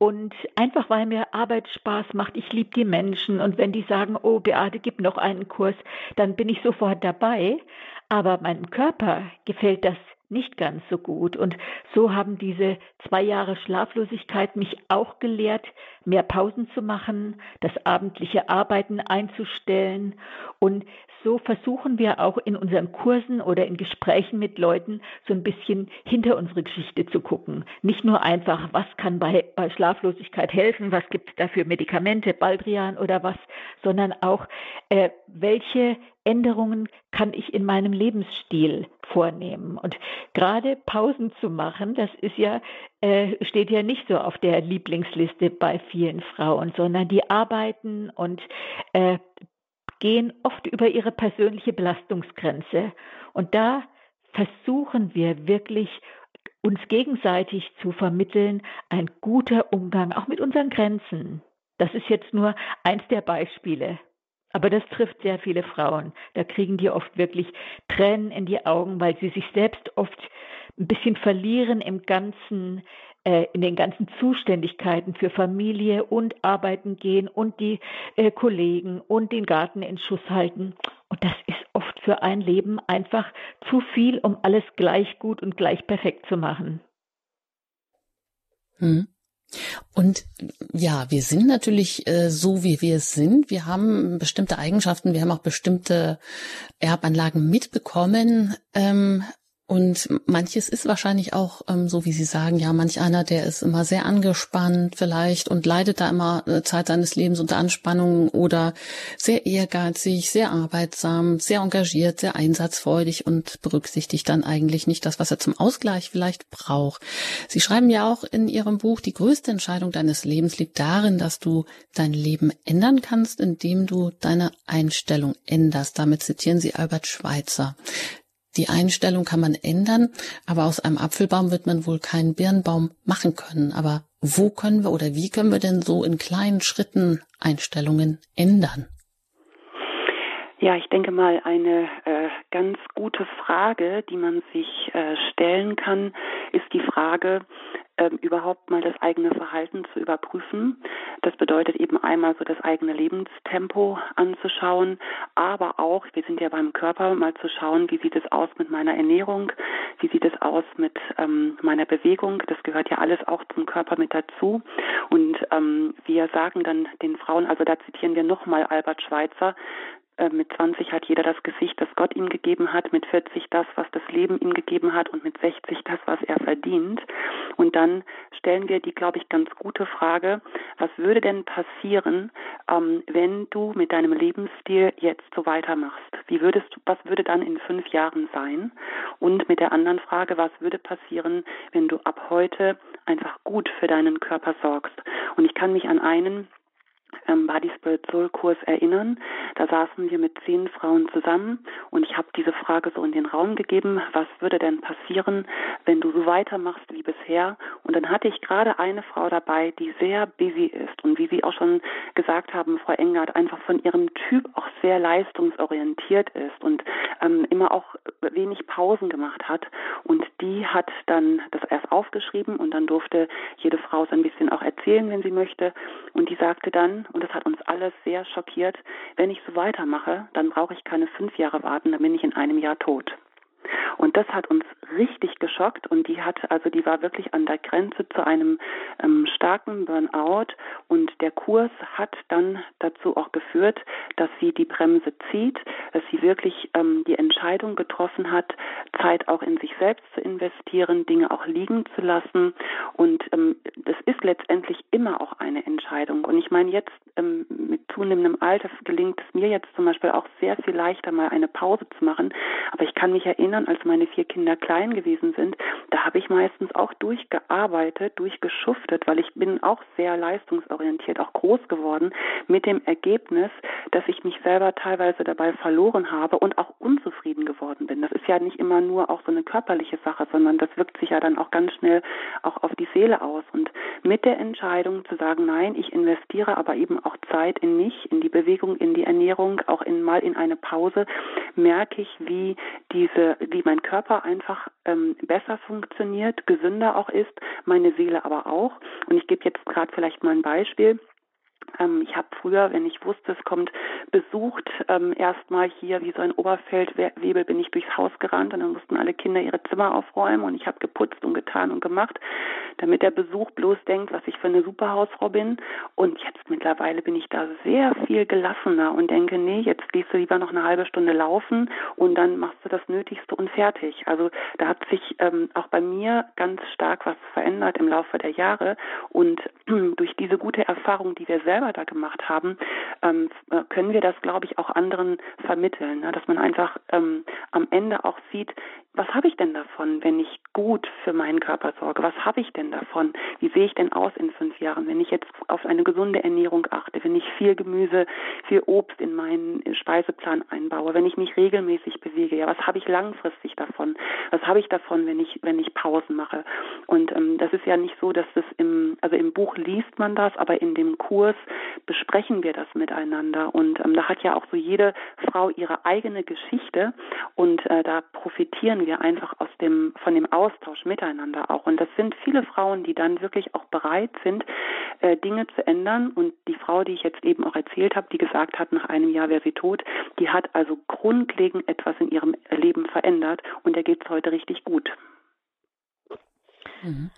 und einfach weil mir Arbeit Spaß macht, ich liebe die Menschen und wenn die sagen, oh Beate, gib noch einen Kurs, dann bin ich sofort dabei. Aber meinem Körper gefällt das nicht ganz so gut. Und so haben diese zwei Jahre Schlaflosigkeit mich auch gelehrt, mehr Pausen zu machen, das abendliche Arbeiten einzustellen. Und so versuchen wir auch in unseren Kursen oder in Gesprächen mit Leuten so ein bisschen hinter unsere Geschichte zu gucken. Nicht nur einfach, was kann bei, bei Schlaflosigkeit helfen, was gibt es da für Medikamente, Baldrian oder was, sondern auch, äh, welche Änderungen kann ich in meinem Lebensstil vornehmen. Und gerade Pausen zu machen, das ist ja, äh, steht ja nicht so auf der Lieblingsliste bei vielen Frauen, sondern die arbeiten und äh, gehen oft über ihre persönliche Belastungsgrenze. Und da versuchen wir wirklich uns gegenseitig zu vermitteln, ein guter Umgang auch mit unseren Grenzen. Das ist jetzt nur eins der Beispiele. Aber das trifft sehr viele Frauen. Da kriegen die oft wirklich Tränen in die Augen, weil sie sich selbst oft ein bisschen verlieren im ganzen, in den ganzen Zuständigkeiten für Familie und arbeiten gehen und die äh, Kollegen und den Garten in Schuss halten. Und das ist oft für ein Leben einfach zu viel, um alles gleich gut und gleich perfekt zu machen. Hm. Und ja, wir sind natürlich äh, so, wie wir sind. Wir haben bestimmte Eigenschaften, wir haben auch bestimmte Erbanlagen mitbekommen. Ähm, und manches ist wahrscheinlich auch, ähm, so wie Sie sagen, ja, manch einer, der ist immer sehr angespannt vielleicht und leidet da immer äh, Zeit seines Lebens unter Anspannung oder sehr ehrgeizig, sehr arbeitsam, sehr engagiert, sehr einsatzfreudig und berücksichtigt dann eigentlich nicht das, was er zum Ausgleich vielleicht braucht. Sie schreiben ja auch in Ihrem Buch, die größte Entscheidung deines Lebens liegt darin, dass du dein Leben ändern kannst, indem du deine Einstellung änderst. Damit zitieren Sie Albert Schweitzer. Die Einstellung kann man ändern, aber aus einem Apfelbaum wird man wohl keinen Birnbaum machen können. Aber wo können wir oder wie können wir denn so in kleinen Schritten Einstellungen ändern? Ja, ich denke mal, eine äh, ganz gute Frage, die man sich äh, stellen kann, ist die Frage, ähm, überhaupt mal das eigene Verhalten zu überprüfen. Das bedeutet eben einmal so das eigene Lebenstempo anzuschauen, aber auch, wir sind ja beim Körper, mal zu schauen, wie sieht es aus mit meiner Ernährung, wie sieht es aus mit ähm, meiner Bewegung. Das gehört ja alles auch zum Körper mit dazu. Und ähm, wir sagen dann den Frauen, also da zitieren wir nochmal Albert Schweitzer, mit 20 hat jeder das Gesicht, das Gott ihm gegeben hat, mit 40 das, was das Leben ihm gegeben hat und mit 60 das, was er verdient. Und dann stellen wir die, glaube ich, ganz gute Frage, was würde denn passieren, ähm, wenn du mit deinem Lebensstil jetzt so weitermachst? Wie würdest du, was würde dann in fünf Jahren sein? Und mit der anderen Frage, was würde passieren, wenn du ab heute einfach gut für deinen Körper sorgst? Und ich kann mich an einen ähm, Body Spirit Soul Kurs erinnern. Da saßen wir mit zehn Frauen zusammen und ich habe diese Frage so in den Raum gegeben, was würde denn passieren, wenn du so weitermachst wie bisher? Und dann hatte ich gerade eine Frau dabei, die sehr busy ist und wie Sie auch schon gesagt haben, Frau Engert, einfach von ihrem Typ auch sehr leistungsorientiert ist und ähm, immer auch wenig Pausen gemacht hat. Und die hat dann das erst aufgeschrieben und dann durfte jede Frau so ein bisschen auch erzählen, wenn sie möchte. Und die sagte dann, und das hat uns alles sehr schockiert, wenn ich so weitermache, dann brauche ich keine fünf Jahre warten, dann bin ich in einem Jahr tot. Und das hat uns richtig geschockt und die hat, also die war wirklich an der Grenze zu einem ähm, starken Burnout und der Kurs hat dann dazu auch geführt, dass sie die Bremse zieht, dass sie wirklich ähm, die Entscheidung getroffen hat, Zeit auch in sich selbst zu investieren, Dinge auch liegen zu lassen und ähm, das ist letztendlich immer auch eine Entscheidung. Und ich meine jetzt ähm, mit zunehmendem Alter gelingt es mir jetzt zum Beispiel auch sehr viel leichter mal eine Pause zu machen, aber ich kann mich erinnern erinnern, als meine vier Kinder klein gewesen sind, da habe ich meistens auch durchgearbeitet, durchgeschuftet, weil ich bin auch sehr leistungsorientiert, auch groß geworden, mit dem Ergebnis, dass ich mich selber teilweise dabei verloren habe und auch unzufrieden geworden bin. Das ist ja nicht immer nur auch so eine körperliche Sache, sondern das wirkt sich ja dann auch ganz schnell auch auf die Seele aus. Und mit der Entscheidung zu sagen, nein, ich investiere aber eben auch Zeit in mich, in die Bewegung, in die Ernährung, auch in mal in eine Pause, merke ich, wie diese, wie mein Körper einfach ähm, besser funktioniert, gesünder auch ist, meine Seele aber auch. Und ich gebe jetzt gerade vielleicht mal ein Beispiel. Ähm, ich habe früher, wenn ich wusste, es kommt besucht, ähm, erstmal hier wie so ein Oberfeldwebel bin ich durchs Haus gerannt und dann mussten alle Kinder ihre Zimmer aufräumen und ich habe geputzt und getan und gemacht, damit der Besuch bloß denkt, was ich für eine Superhausfrau bin. Und jetzt mittlerweile bin ich da sehr viel gelassener und denke, nee, jetzt gehst du lieber noch eine halbe Stunde laufen und dann machst du das Nötigste und fertig. Also da hat sich ähm, auch bei mir ganz stark was verändert im Laufe der Jahre und durch diese gute Erfahrung, die wir selber selber da gemacht haben, ähm, äh, können wir das, glaube ich, auch anderen vermitteln, ne? dass man einfach ähm, am Ende auch sieht, was habe ich denn davon, wenn ich gut für meinen Körper sorge? Was habe ich denn davon? Wie sehe ich denn aus in fünf Jahren, wenn ich jetzt auf eine gesunde Ernährung achte, wenn ich viel Gemüse, viel Obst in meinen Speiseplan einbaue, wenn ich mich regelmäßig bewege? Ja, was habe ich langfristig davon? Was habe ich davon, wenn ich wenn ich Pausen mache? Und ähm, das ist ja nicht so, dass das im also im Buch liest man das, aber in dem Kurs besprechen wir das miteinander. Und ähm, da hat ja auch so jede Frau ihre eigene Geschichte und äh, da profitieren wir einfach aus dem, von dem Austausch miteinander auch. Und das sind viele Frauen, die dann wirklich auch bereit sind, äh, Dinge zu ändern. Und die Frau, die ich jetzt eben auch erzählt habe, die gesagt hat, nach einem Jahr wäre sie tot, die hat also grundlegend etwas in ihrem Leben verändert und der geht es heute richtig gut. Mhm.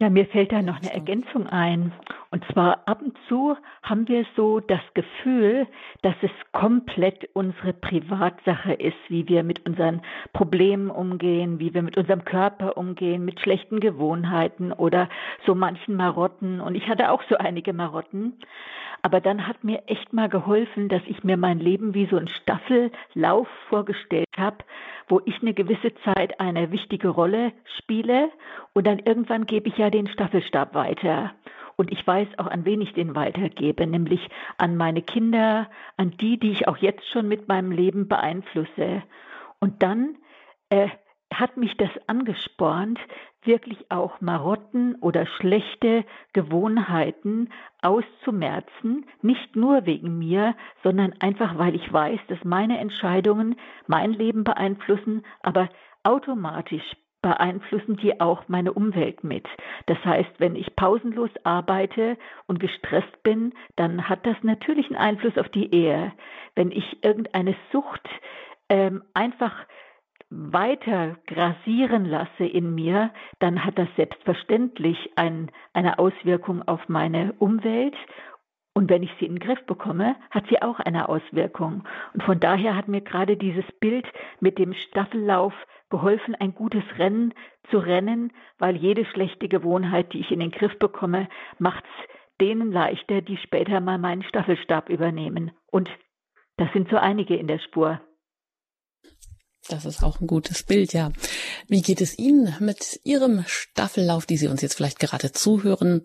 Ja, mir fällt da noch eine Ergänzung ein. Und zwar ab und zu haben wir so das Gefühl, dass es komplett unsere Privatsache ist, wie wir mit unseren Problemen umgehen, wie wir mit unserem Körper umgehen, mit schlechten Gewohnheiten oder so manchen Marotten. Und ich hatte auch so einige Marotten. Aber dann hat mir echt mal geholfen, dass ich mir mein Leben wie so ein Staffellauf vorgestellt habe, wo ich eine gewisse Zeit eine wichtige Rolle spiele und dann irgendwann gebe ich ja den Staffelstab weiter. Und ich weiß auch, an wen ich den weitergebe, nämlich an meine Kinder, an die, die ich auch jetzt schon mit meinem Leben beeinflusse. Und dann äh, hat mich das angespornt, wirklich auch Marotten oder schlechte Gewohnheiten auszumerzen, nicht nur wegen mir, sondern einfach, weil ich weiß, dass meine Entscheidungen mein Leben beeinflussen, aber automatisch beeinflussen die auch meine Umwelt mit. Das heißt, wenn ich pausenlos arbeite und gestresst bin, dann hat das natürlich einen Einfluss auf die Ehe. Wenn ich irgendeine Sucht ähm, einfach weiter grasieren lasse in mir, dann hat das selbstverständlich ein, eine Auswirkung auf meine Umwelt. Und wenn ich sie in den Griff bekomme, hat sie auch eine Auswirkung. Und von daher hat mir gerade dieses Bild mit dem Staffellauf geholfen, ein gutes Rennen zu rennen, weil jede schlechte Gewohnheit, die ich in den Griff bekomme, macht es denen leichter, die später mal meinen Staffelstab übernehmen. Und das sind so einige in der Spur. Das ist auch ein gutes Bild, ja. Wie geht es Ihnen mit Ihrem Staffellauf, die Sie uns jetzt vielleicht gerade zuhören?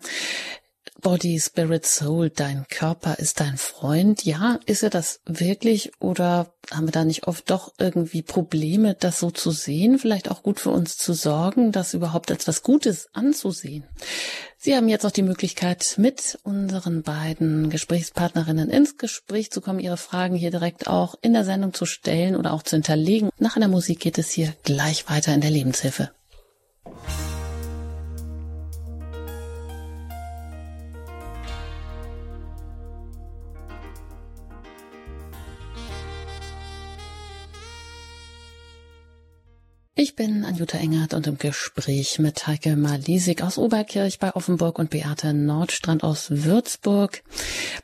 Body, Spirit, Soul, dein Körper ist dein Freund. Ja, ist er das wirklich oder haben wir da nicht oft doch irgendwie Probleme, das so zu sehen? Vielleicht auch gut für uns zu sorgen, das überhaupt als was Gutes anzusehen. Sie haben jetzt noch die Möglichkeit, mit unseren beiden Gesprächspartnerinnen ins Gespräch zu kommen, Ihre Fragen hier direkt auch in der Sendung zu stellen oder auch zu hinterlegen. Nach einer Musik geht es hier gleich weiter in der Lebenshilfe. Ich bin Anjuta Engert und im Gespräch mit Heike Malisik aus Oberkirch bei Offenburg und Beate Nordstrand aus Würzburg.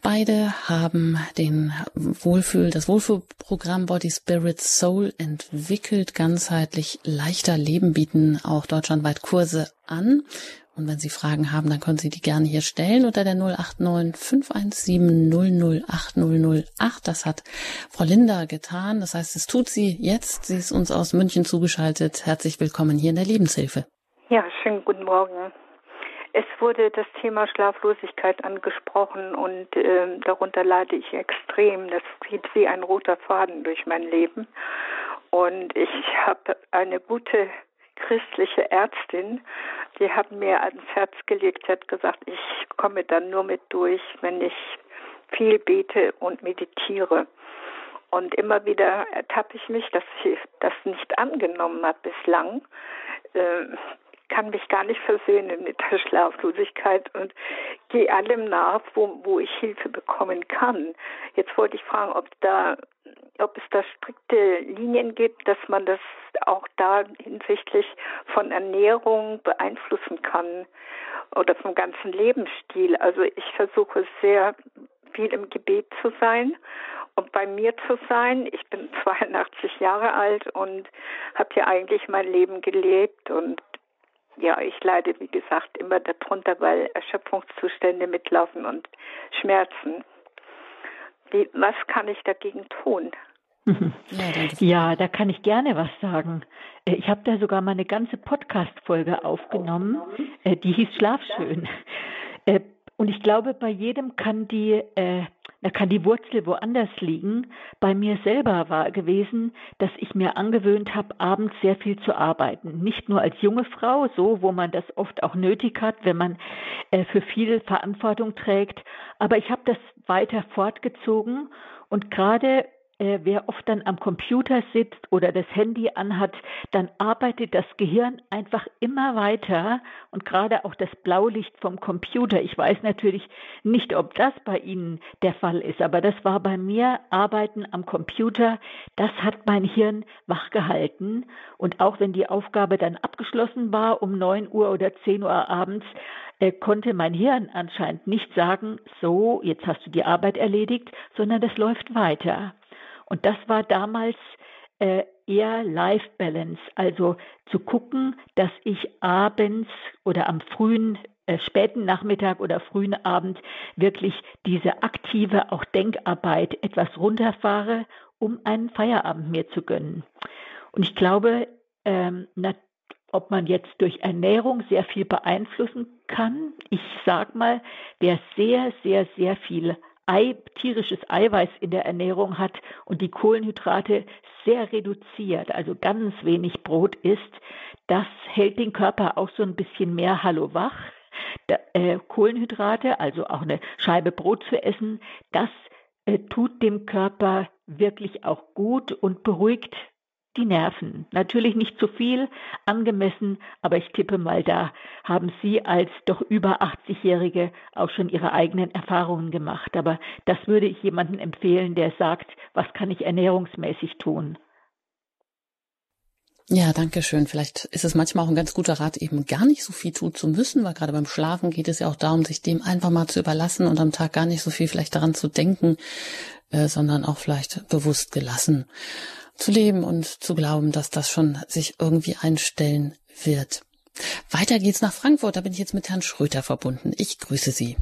Beide haben den Wohlfühl, das Wohlfühlprogramm Body Spirit Soul entwickelt, ganzheitlich leichter Leben bieten auch deutschlandweit Kurse an. Und wenn Sie Fragen haben, dann können Sie die gerne hier stellen unter der 089 517 008 008. Das hat Frau Linda getan. Das heißt, es tut sie jetzt. Sie ist uns aus München zugeschaltet. Herzlich willkommen hier in der Lebenshilfe. Ja, schönen guten Morgen. Es wurde das Thema Schlaflosigkeit angesprochen und äh, darunter leide ich extrem. Das geht wie ein roter Faden durch mein Leben. Und ich habe eine gute christliche Ärztin, die hat mir ans Herz gelegt, hat gesagt, ich komme dann nur mit durch, wenn ich viel bete und meditiere. Und immer wieder ertappe ich mich, dass ich das nicht angenommen habe bislang. Kann mich gar nicht versöhnen mit der Schlaflosigkeit und gehe allem nach, wo, wo ich Hilfe bekommen kann. Jetzt wollte ich fragen, ob da, ob es da strikte Linien gibt, dass man das auch da hinsichtlich von Ernährung beeinflussen kann oder vom ganzen Lebensstil. Also ich versuche sehr viel im Gebet zu sein und bei mir zu sein. Ich bin 82 Jahre alt und habe hier eigentlich mein Leben gelebt und ja, ich leide, wie gesagt, immer darunter, weil Erschöpfungszustände mitlaufen und Schmerzen. Wie, was kann ich dagegen tun? Ja, da kann ich gerne was sagen. Äh, ich habe da sogar mal eine ganze Podcast-Folge aufgenommen, äh, die hieß Schlafschön. Und ich glaube, bei jedem kann die, äh, da kann die Wurzel woanders liegen. Bei mir selber war gewesen, dass ich mir angewöhnt habe, abends sehr viel zu arbeiten. Nicht nur als junge Frau, so wo man das oft auch nötig hat, wenn man äh, für viel Verantwortung trägt. Aber ich habe das weiter fortgezogen und gerade äh, wer oft dann am Computer sitzt oder das Handy anhat, dann arbeitet das Gehirn einfach immer weiter und gerade auch das Blaulicht vom Computer. Ich weiß natürlich nicht, ob das bei Ihnen der Fall ist, aber das war bei mir Arbeiten am Computer. Das hat mein Hirn wachgehalten und auch wenn die Aufgabe dann abgeschlossen war um 9 Uhr oder 10 Uhr abends, äh, konnte mein Hirn anscheinend nicht sagen, so, jetzt hast du die Arbeit erledigt, sondern das läuft weiter. Und das war damals äh, eher Life Balance, also zu gucken, dass ich abends oder am frühen, äh, späten Nachmittag oder frühen Abend wirklich diese aktive, auch Denkarbeit etwas runterfahre, um einen Feierabend mir zu gönnen. Und ich glaube, ähm, ob man jetzt durch Ernährung sehr viel beeinflussen kann. Ich sag mal, wer sehr, sehr, sehr viel Ei, tierisches Eiweiß in der Ernährung hat und die Kohlenhydrate sehr reduziert, also ganz wenig Brot isst, das hält den Körper auch so ein bisschen mehr hallo wach. Da, äh, Kohlenhydrate, also auch eine Scheibe Brot zu essen, das äh, tut dem Körper wirklich auch gut und beruhigt die Nerven. Natürlich nicht zu viel, angemessen, aber ich tippe mal, da haben Sie als doch über 80-Jährige auch schon Ihre eigenen Erfahrungen gemacht. Aber das würde ich jemandem empfehlen, der sagt, was kann ich ernährungsmäßig tun? Ja, danke schön. Vielleicht ist es manchmal auch ein ganz guter Rat, eben gar nicht so viel tun zu müssen, weil gerade beim Schlafen geht es ja auch darum, sich dem einfach mal zu überlassen und am Tag gar nicht so viel vielleicht daran zu denken, äh, sondern auch vielleicht bewusst gelassen zu leben und zu glauben, dass das schon sich irgendwie einstellen wird. Weiter geht's nach Frankfurt. Da bin ich jetzt mit Herrn Schröter verbunden. Ich grüße Sie.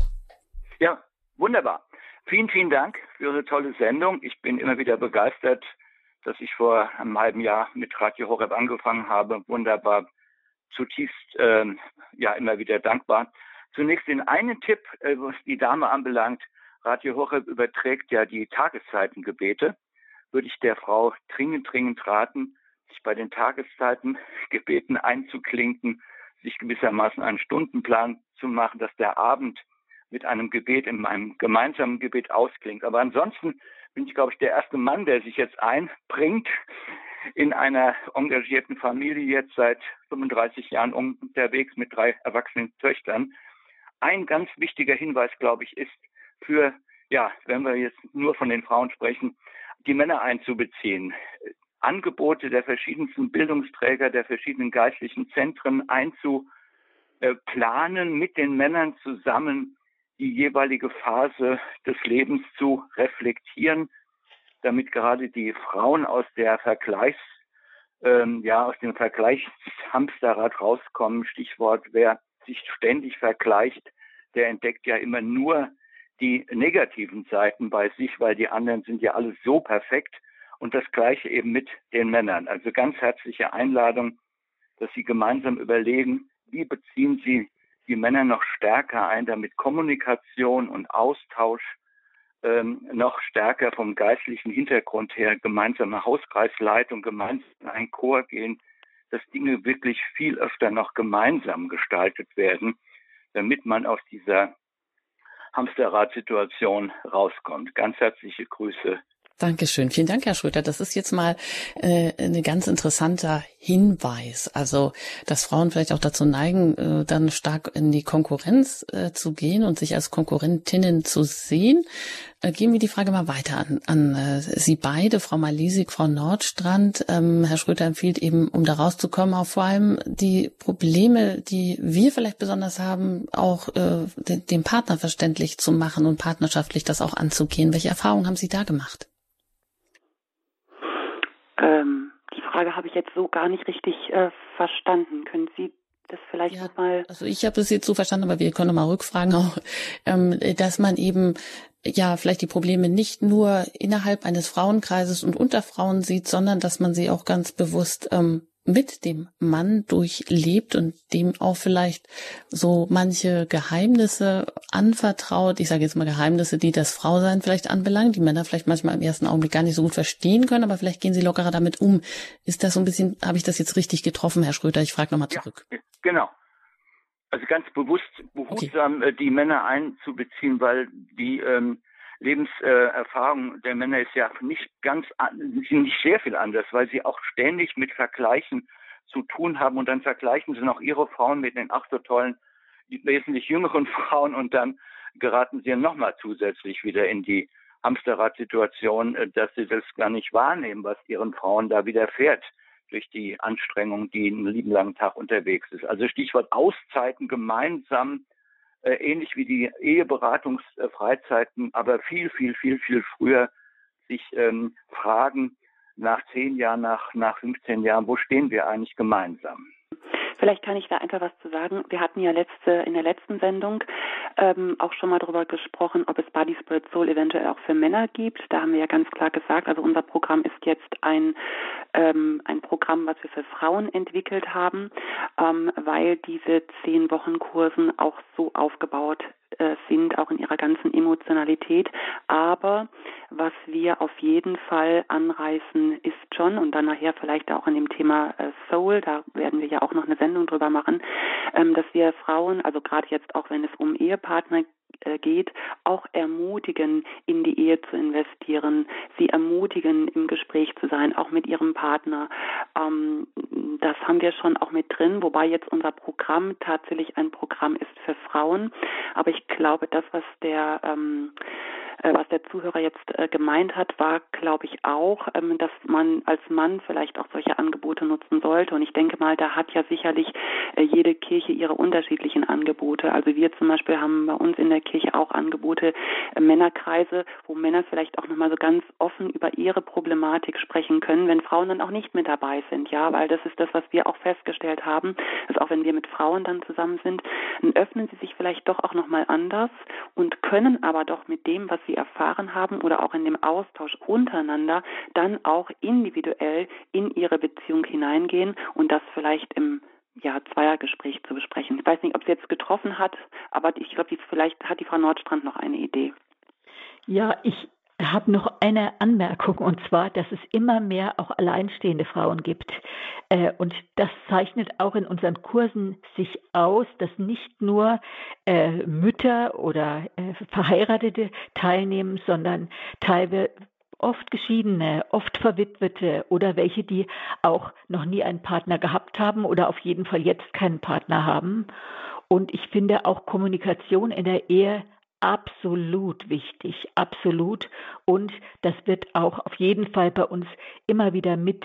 Ja, wunderbar. Vielen, vielen Dank für Ihre tolle Sendung. Ich bin immer wieder begeistert, dass ich vor einem halben Jahr mit Radio Horeb angefangen habe. Wunderbar, zutiefst äh, ja immer wieder dankbar. Zunächst den einen Tipp, äh, was die Dame anbelangt. Radio Horeb überträgt ja die Tageszeitengebete würde ich der Frau dringend, dringend raten, sich bei den Tageszeiten gebeten einzuklinken, sich gewissermaßen einen Stundenplan zu machen, dass der Abend mit einem Gebet in meinem gemeinsamen Gebet ausklingt. Aber ansonsten bin ich, glaube ich, der erste Mann, der sich jetzt einbringt in einer engagierten Familie, jetzt seit 35 Jahren unterwegs mit drei erwachsenen Töchtern. Ein ganz wichtiger Hinweis, glaube ich, ist für, ja, wenn wir jetzt nur von den Frauen sprechen, die Männer einzubeziehen, Angebote der verschiedensten Bildungsträger, der verschiedenen geistlichen Zentren einzuplanen, mit den Männern zusammen die jeweilige Phase des Lebens zu reflektieren, damit gerade die Frauen aus der Vergleichs, ähm, ja, aus dem Vergleichshamsterrad rauskommen. Stichwort, wer sich ständig vergleicht, der entdeckt ja immer nur die negativen Seiten bei sich, weil die anderen sind ja alle so perfekt. Und das Gleiche eben mit den Männern. Also ganz herzliche Einladung, dass Sie gemeinsam überlegen, wie beziehen Sie die Männer noch stärker ein, damit Kommunikation und Austausch ähm, noch stärker vom geistlichen Hintergrund her, gemeinsame Hauskreisleitung, gemeinsam in ein Chor gehen, dass Dinge wirklich viel öfter noch gemeinsam gestaltet werden, damit man aus dieser Hamsterrad-Situation rauskommt. Ganz herzliche Grüße. Dankeschön. Vielen Dank, Herr Schröter. Das ist jetzt mal äh, ein ganz interessanter Hinweis. Also, dass Frauen vielleicht auch dazu neigen, äh, dann stark in die Konkurrenz äh, zu gehen und sich als Konkurrentinnen zu sehen. Äh, geben wir die Frage mal weiter an, an äh, Sie beide, Frau Malisik, Frau Nordstrand. Ähm, Herr Schröter empfiehlt eben, um da rauszukommen, auch vor allem die Probleme, die wir vielleicht besonders haben, auch äh, den, den Partner verständlich zu machen und partnerschaftlich das auch anzugehen. Welche Erfahrungen haben Sie da gemacht? Ähm, die Frage habe ich jetzt so gar nicht richtig äh, verstanden. Können Sie das vielleicht ja, mal? Also ich habe es jetzt so verstanden, aber wir können mal rückfragen auch, ähm, dass man eben ja vielleicht die Probleme nicht nur innerhalb eines Frauenkreises und unter Frauen sieht, sondern dass man sie auch ganz bewusst ähm, mit dem Mann durchlebt und dem auch vielleicht so manche Geheimnisse anvertraut. Ich sage jetzt mal Geheimnisse, die das Frausein vielleicht anbelangt, die Männer vielleicht manchmal im ersten Augenblick gar nicht so gut verstehen können, aber vielleicht gehen sie lockerer damit um. Ist das so ein bisschen, habe ich das jetzt richtig getroffen, Herr Schröter? Ich frage nochmal zurück. Ja, genau. Also ganz bewusst, behutsam okay. Äh, die Männer einzubeziehen, weil die ähm, Lebenserfahrung der Männer ist ja nicht ganz, nicht sehr viel anders, weil sie auch ständig mit Vergleichen zu tun haben und dann vergleichen sie noch ihre Frauen mit den ach so tollen, wesentlich jüngeren Frauen und dann geraten sie nochmal zusätzlich wieder in die Hamsterrad-Situation, äh, dass sie das gar nicht wahrnehmen, was ihren Frauen da widerfährt durch die Anstrengung, die einen lieben langen Tag unterwegs ist. Also Stichwort Auszeiten gemeinsam äh, ähnlich wie die Eheberatungsfreizeiten, aber viel, viel, viel, viel früher sich ähm, fragen, nach zehn Jahren, nach, nach 15 Jahren, wo stehen wir eigentlich gemeinsam? Vielleicht kann ich da einfach was zu sagen. Wir hatten ja letzte, in der letzten Sendung ähm, auch schon mal darüber gesprochen, ob es Body Spirit Soul eventuell auch für Männer gibt. Da haben wir ja ganz klar gesagt, also unser Programm ist jetzt ein, ähm, ein Programm, was wir für Frauen entwickelt haben, ähm, weil diese zehn Wochen Kursen auch so aufgebaut äh, sind, auch in ihrer ganzen Emotionalität. Aber was wir auf jeden Fall anreißen, ist schon, und dann nachher vielleicht auch an dem Thema äh, Soul, da werden wir ja auch noch eine Sendung drüber machen, ähm, dass wir Frauen, also gerade jetzt auch wenn es um Ehepartner äh, geht, auch ermutigen, in die Ehe zu investieren, sie ermutigen, im Gespräch zu sein, auch mit ihrem Partner. Ähm, das haben wir schon auch mit drin, wobei jetzt unser Programm tatsächlich ein Programm ist für Frauen. Aber ich glaube, das, was der ähm, äh, was der Zuhörer jetzt äh, gemeint hat, war, glaube ich, auch, ähm, dass man als Mann vielleicht auch solche Angebote nutzen sollte. Und ich denke mal, da hat ja sicherlich äh, jede Kirche ihre unterschiedlichen Angebote. Also wir zum Beispiel haben bei uns in der Kirche auch Angebote, Männerkreise, wo Männer vielleicht auch nochmal so ganz offen über ihre Problematik sprechen können, wenn Frauen dann auch nicht mit dabei sind. Ja, weil das ist das, was wir auch festgestellt haben, dass auch wenn wir mit Frauen dann zusammen sind, dann öffnen sie sich vielleicht doch auch nochmal anders und können aber doch mit dem, was sie erfahren haben oder auch in dem Austausch untereinander dann auch individuell in ihre Beziehung hineingehen und das vielleicht im ja, Zweiergespräch zu besprechen. Ich weiß nicht, ob sie jetzt getroffen hat, aber ich glaube, vielleicht hat die Frau Nordstrand noch eine Idee. Ja, ich habe noch eine Anmerkung und zwar, dass es immer mehr auch alleinstehende Frauen gibt. Äh, und das zeichnet auch in unseren Kursen sich aus, dass nicht nur äh, Mütter oder äh, Verheiratete teilnehmen, sondern teilweise oft Geschiedene, oft Verwitwete oder welche, die auch noch nie einen Partner gehabt haben oder auf jeden Fall jetzt keinen Partner haben. Und ich finde auch Kommunikation in der Ehe absolut wichtig, absolut. Und das wird auch auf jeden Fall bei uns immer wieder mit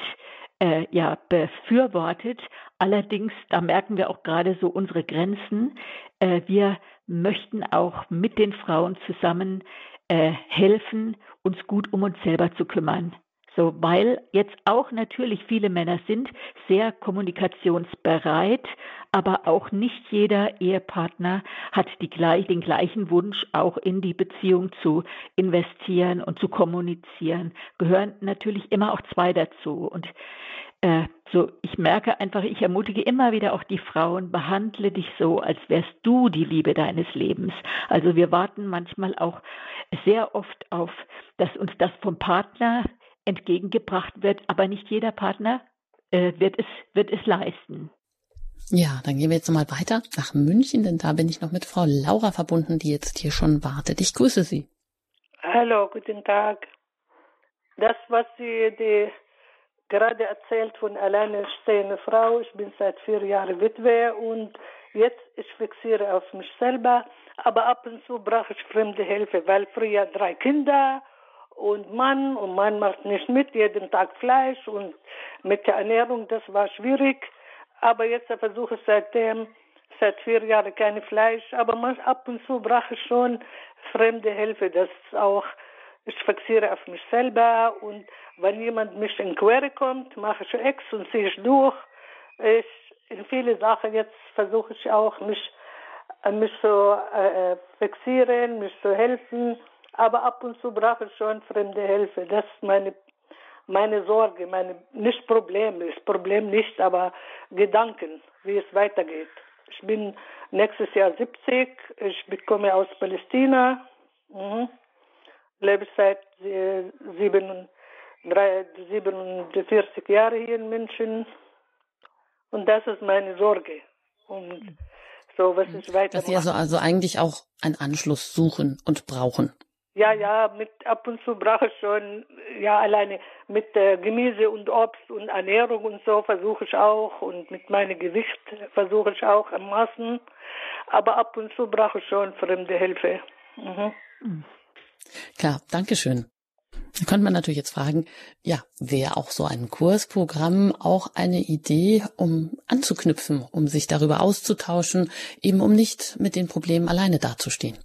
äh, ja, befürwortet. Allerdings, da merken wir auch gerade so unsere Grenzen. Äh, wir möchten auch mit den Frauen zusammen äh, helfen, uns gut um uns selber zu kümmern. So, weil jetzt auch natürlich viele Männer sind sehr kommunikationsbereit, aber auch nicht jeder Ehepartner hat die, den gleichen Wunsch, auch in die Beziehung zu investieren und zu kommunizieren. Gehören natürlich immer auch zwei dazu. Und äh, so, ich merke einfach, ich ermutige immer wieder auch die Frauen, behandle dich so, als wärst du die Liebe deines Lebens. Also wir warten manchmal auch sehr oft auf, dass uns das vom Partner entgegengebracht wird, aber nicht jeder Partner äh, wird, es, wird es leisten. Ja, dann gehen wir jetzt mal weiter nach München, denn da bin ich noch mit Frau Laura verbunden, die jetzt hier schon wartet. Ich grüße Sie. Hallo, guten Tag. Das, was Sie die gerade erzählt von alleinstehender Frau, ich bin seit vier Jahren Witwe und jetzt ich fixiere auf mich selber, aber ab und zu brauche ich fremde Hilfe, weil früher drei Kinder und Mann und Mann macht nicht mit, jeden Tag Fleisch und mit der Ernährung, das war schwierig. Aber jetzt versuche ich seitdem, seit vier Jahren kein Fleisch, aber man, ab und zu brauche ich schon fremde Hilfe, das auch, ich fixiere auf mich selber und wenn jemand mich in Quere kommt, mache ich Ex und ziehe ich durch. Ich, in viele Sachen jetzt versuche ich auch, mich, mich zu äh, fixieren, mich zu helfen aber ab und zu brauche ich schon fremde Hilfe. Das ist meine, meine Sorge, meine nicht Problem, ist Problem nicht, aber Gedanken, wie es weitergeht. Ich bin nächstes Jahr 70, ich komme aus Palästina, mhm. lebe seit 47 Jahre hier in München und das ist meine Sorge. Und so, was ich weiter Dass Sie also, also eigentlich auch einen Anschluss suchen und brauchen. Ja, ja, mit ab und zu brauche ich schon, ja, alleine mit äh, Gemüse und Obst und Ernährung und so versuche ich auch und mit meinem Gewicht versuche ich auch am Maßen. Aber ab und zu brauche ich schon fremde Hilfe. Mhm. Klar, Dankeschön. Da könnte man natürlich jetzt fragen, ja, wäre auch so ein Kursprogramm auch eine Idee, um anzuknüpfen, um sich darüber auszutauschen, eben um nicht mit den Problemen alleine dazustehen?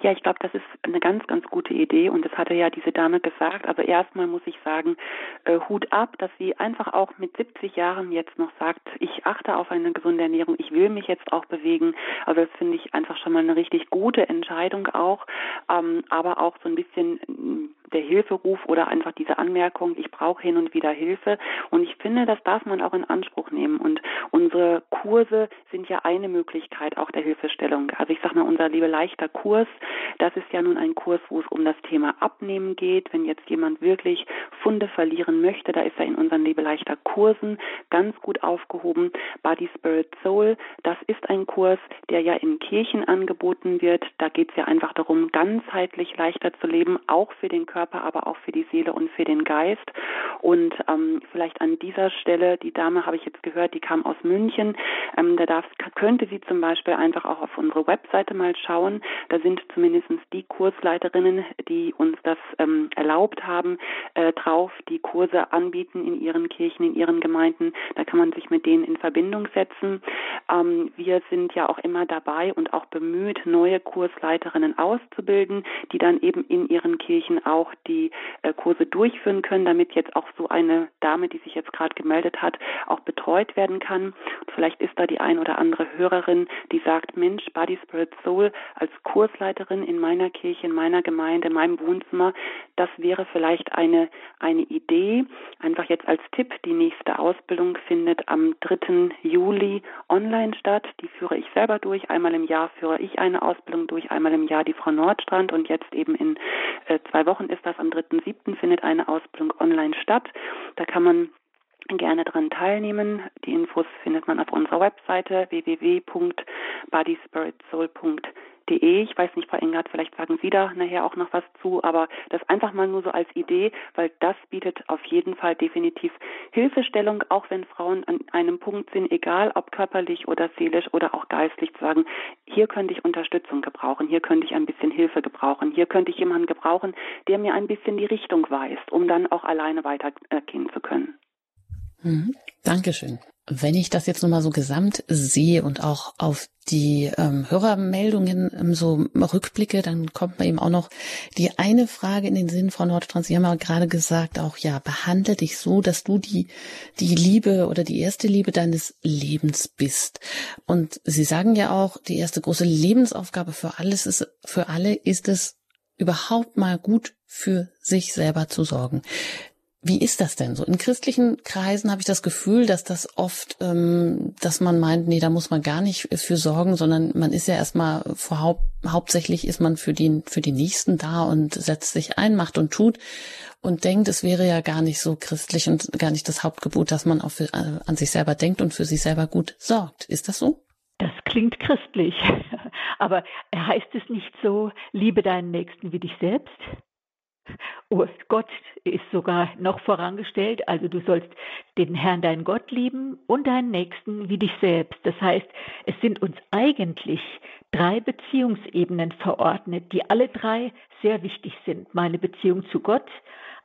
Ja, ich glaube, das ist eine ganz, ganz gute Idee und das hatte ja diese Dame gesagt. Aber erstmal muss ich sagen, äh, Hut ab, dass sie einfach auch mit 70 Jahren jetzt noch sagt, ich achte auf eine gesunde Ernährung, ich will mich jetzt auch bewegen. Also das finde ich einfach schon mal eine richtig gute Entscheidung auch, ähm, aber auch so ein bisschen der Hilferuf oder einfach diese Anmerkung, ich brauche hin und wieder Hilfe. Und ich finde, das darf man auch in Anspruch nehmen. Und unsere Kurse sind ja eine Möglichkeit auch der Hilfestellung. Also ich sage mal, unser Liebe leichter Kurs, das ist ja nun ein Kurs, wo es um das Thema Abnehmen geht. Wenn jetzt jemand wirklich Funde verlieren möchte, da ist er in unseren Liebe leichter Kursen ganz gut aufgehoben. Body Spirit Soul, das ist ein Kurs, der ja in Kirchen angeboten wird. Da geht es ja einfach darum, ganzheitlich leichter zu leben, auch für den Körper Körper, aber auch für die Seele und für den Geist. Und ähm, vielleicht an dieser Stelle, die Dame habe ich jetzt gehört, die kam aus München. Ähm, da darf, könnte sie zum Beispiel einfach auch auf unsere Webseite mal schauen. Da sind zumindest die Kursleiterinnen, die uns das ähm, erlaubt haben, äh, drauf, die Kurse anbieten in ihren Kirchen, in ihren Gemeinden. Da kann man sich mit denen in Verbindung setzen. Ähm, wir sind ja auch immer dabei und auch bemüht, neue Kursleiterinnen auszubilden, die dann eben in ihren Kirchen auch die äh, Kurse durchführen können, damit jetzt auch so eine Dame, die sich jetzt gerade gemeldet hat, auch betreut werden kann. Und vielleicht ist da die ein oder andere Hörerin, die sagt, Mensch, Body Spirit Soul als Kursleiterin in meiner Kirche, in meiner Gemeinde, in meinem Wohnzimmer, das wäre vielleicht eine, eine Idee. Einfach jetzt als Tipp, die nächste Ausbildung findet am 3. Juli online statt. Die führe ich selber durch. Einmal im Jahr führe ich eine Ausbildung durch, einmal im Jahr die Frau Nordstrand und jetzt eben in äh, zwei Wochen ist das am 3.7. findet eine Ausbildung online statt. Da kann man gerne daran teilnehmen. Die Infos findet man auf unserer Webseite www.bodyspiritsoul.de De. Ich weiß nicht, Frau Engert, vielleicht sagen Sie da nachher auch noch was zu, aber das einfach mal nur so als Idee, weil das bietet auf jeden Fall definitiv Hilfestellung, auch wenn Frauen an einem Punkt sind, egal ob körperlich oder seelisch oder auch geistlich, zu sagen, hier könnte ich Unterstützung gebrauchen, hier könnte ich ein bisschen Hilfe gebrauchen, hier könnte ich jemanden gebrauchen, der mir ein bisschen die Richtung weist, um dann auch alleine weitergehen zu können. Mhm. Dankeschön. Wenn ich das jetzt nochmal so gesamt sehe und auch auf die ähm, Hörermeldungen ähm, so rückblicke, dann kommt mir eben auch noch die eine Frage in den Sinn, Frau Nordstrand. Sie haben ja gerade gesagt, auch ja, behandle dich so, dass du die, die Liebe oder die erste Liebe deines Lebens bist. Und Sie sagen ja auch, die erste große Lebensaufgabe für alles ist, für alle ist es, überhaupt mal gut für sich selber zu sorgen. Wie ist das denn so? In christlichen Kreisen habe ich das Gefühl, dass das oft, ähm, dass man meint, nee, da muss man gar nicht für sorgen, sondern man ist ja erstmal vor Haupt, hauptsächlich ist man für die, für die Nächsten da und setzt sich ein, macht und tut und denkt, es wäre ja gar nicht so christlich und gar nicht das Hauptgebot, dass man auch für, äh, an sich selber denkt und für sich selber gut sorgt. Ist das so? Das klingt christlich. Aber heißt es nicht so, liebe deinen Nächsten wie dich selbst? Oh, Gott ist sogar noch vorangestellt, also du sollst den Herrn, deinen Gott lieben und deinen Nächsten wie dich selbst. Das heißt, es sind uns eigentlich drei Beziehungsebenen verordnet, die alle drei sehr wichtig sind. Meine Beziehung zu Gott,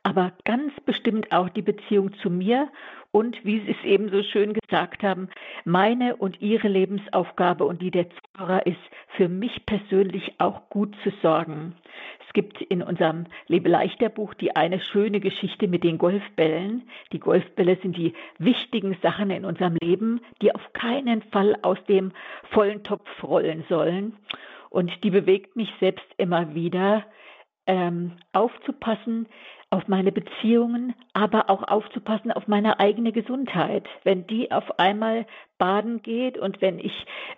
aber ganz bestimmt auch die Beziehung zu mir und, wie Sie es eben so schön gesagt haben, meine und Ihre Lebensaufgabe und die der Zuhörer ist, für mich persönlich auch gut zu sorgen. Es gibt in unserem Lebe leichter Buch die eine schöne Geschichte mit den Golfbällen. Die Golfbälle sind die wichtigen Sachen in unserem Leben, die auf keinen Fall aus dem vollen Topf rollen sollen. Und die bewegt mich selbst immer wieder, ähm, aufzupassen, auf meine Beziehungen, aber auch aufzupassen auf meine eigene Gesundheit. Wenn die auf einmal baden geht und wenn ich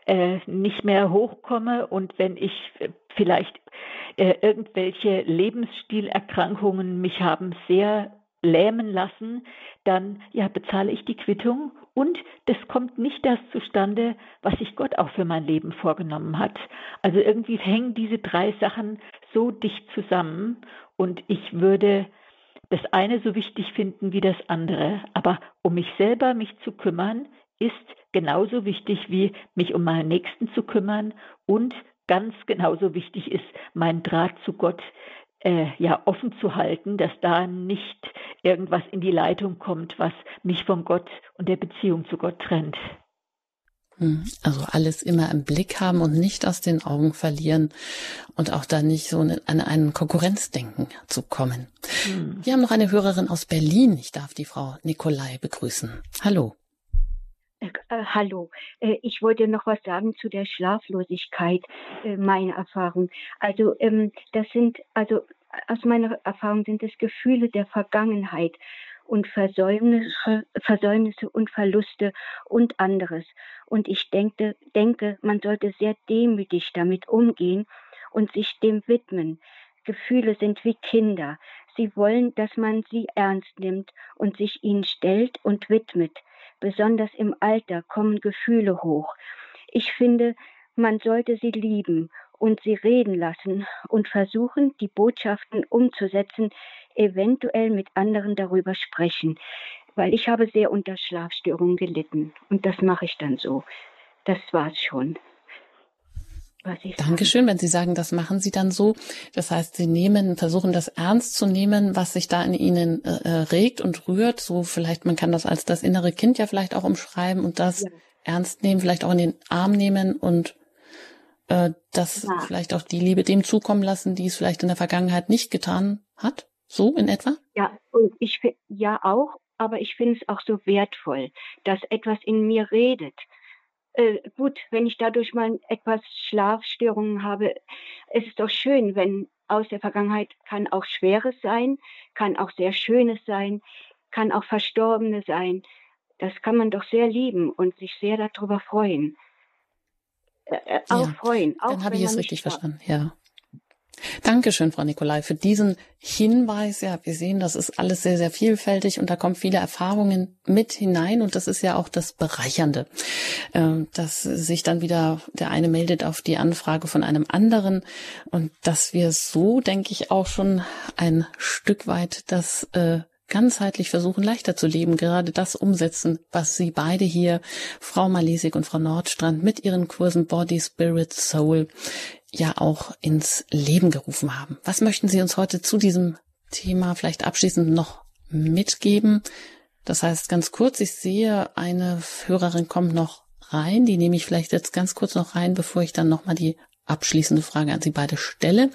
äh, nicht mehr hochkomme und wenn ich äh, vielleicht äh, irgendwelche Lebensstilerkrankungen mich haben sehr lähmen lassen, dann ja bezahle ich die Quittung und das kommt nicht das zustande, was sich Gott auch für mein Leben vorgenommen hat. Also irgendwie hängen diese drei Sachen so dicht zusammen und ich würde das eine so wichtig finden wie das andere. Aber um mich selber mich zu kümmern, ist genauso wichtig wie mich um meinen Nächsten zu kümmern und ganz genauso wichtig ist mein Draht zu Gott äh, ja offen zu halten, dass da nicht irgendwas in die Leitung kommt, was mich von Gott und der Beziehung zu Gott trennt. Hm, also alles immer im Blick haben und nicht aus den Augen verlieren und auch da nicht so an einen Konkurrenzdenken zu kommen. Hm. Wir haben noch eine Hörerin aus Berlin. Ich darf die Frau Nikolai begrüßen. Hallo. Äh, äh, hallo, äh, ich wollte noch was sagen zu der Schlaflosigkeit, äh, meine Erfahrung. Also ähm, das sind, also aus meiner Erfahrung sind es Gefühle der Vergangenheit und Versäumnisse, Versäumnisse und Verluste und anderes. Und ich denke, denke, man sollte sehr demütig damit umgehen und sich dem widmen. Gefühle sind wie Kinder. Sie wollen, dass man sie ernst nimmt und sich ihnen stellt und widmet. Besonders im Alter kommen Gefühle hoch. Ich finde, man sollte sie lieben und sie reden lassen und versuchen, die Botschaften umzusetzen, eventuell mit anderen darüber sprechen. Weil ich habe sehr unter Schlafstörungen gelitten und das mache ich dann so. Das war's schon. Dankeschön, wenn Sie sagen, das machen Sie dann so. Das heißt, Sie nehmen, versuchen das ernst zu nehmen, was sich da in Ihnen äh, äh, regt und rührt. So vielleicht, man kann das als das innere Kind ja vielleicht auch umschreiben und das ja. ernst nehmen, vielleicht auch in den Arm nehmen und äh, das ja. vielleicht auch die Liebe dem zukommen lassen, die es vielleicht in der Vergangenheit nicht getan hat. So in etwa? Ja, und ich ja auch, aber ich finde es auch so wertvoll, dass etwas in mir redet äh, gut, wenn ich dadurch mal etwas Schlafstörungen habe, es ist doch schön, wenn aus der Vergangenheit kann auch Schweres sein, kann auch sehr Schönes sein, kann auch Verstorbene sein. Das kann man doch sehr lieben und sich sehr darüber freuen. Äh, äh auch ja, freuen. Auch dann habe ich es richtig verstanden, ja. Dankeschön, Frau Nikolai, für diesen Hinweis. Ja, wir sehen, das ist alles sehr, sehr vielfältig und da kommen viele Erfahrungen mit hinein und das ist ja auch das Bereichernde, ähm, dass sich dann wieder der eine meldet auf die Anfrage von einem anderen und dass wir so, denke ich, auch schon ein Stück weit das äh, ganzheitlich versuchen, leichter zu leben, gerade das umsetzen, was Sie beide hier, Frau Malesig und Frau Nordstrand, mit ihren Kursen Body, Spirit, Soul ja auch ins Leben gerufen haben. Was möchten Sie uns heute zu diesem Thema vielleicht abschließend noch mitgeben? Das heißt, ganz kurz, ich sehe, eine Hörerin kommt noch rein, die nehme ich vielleicht jetzt ganz kurz noch rein, bevor ich dann nochmal die abschließende Frage an Sie beide stelle.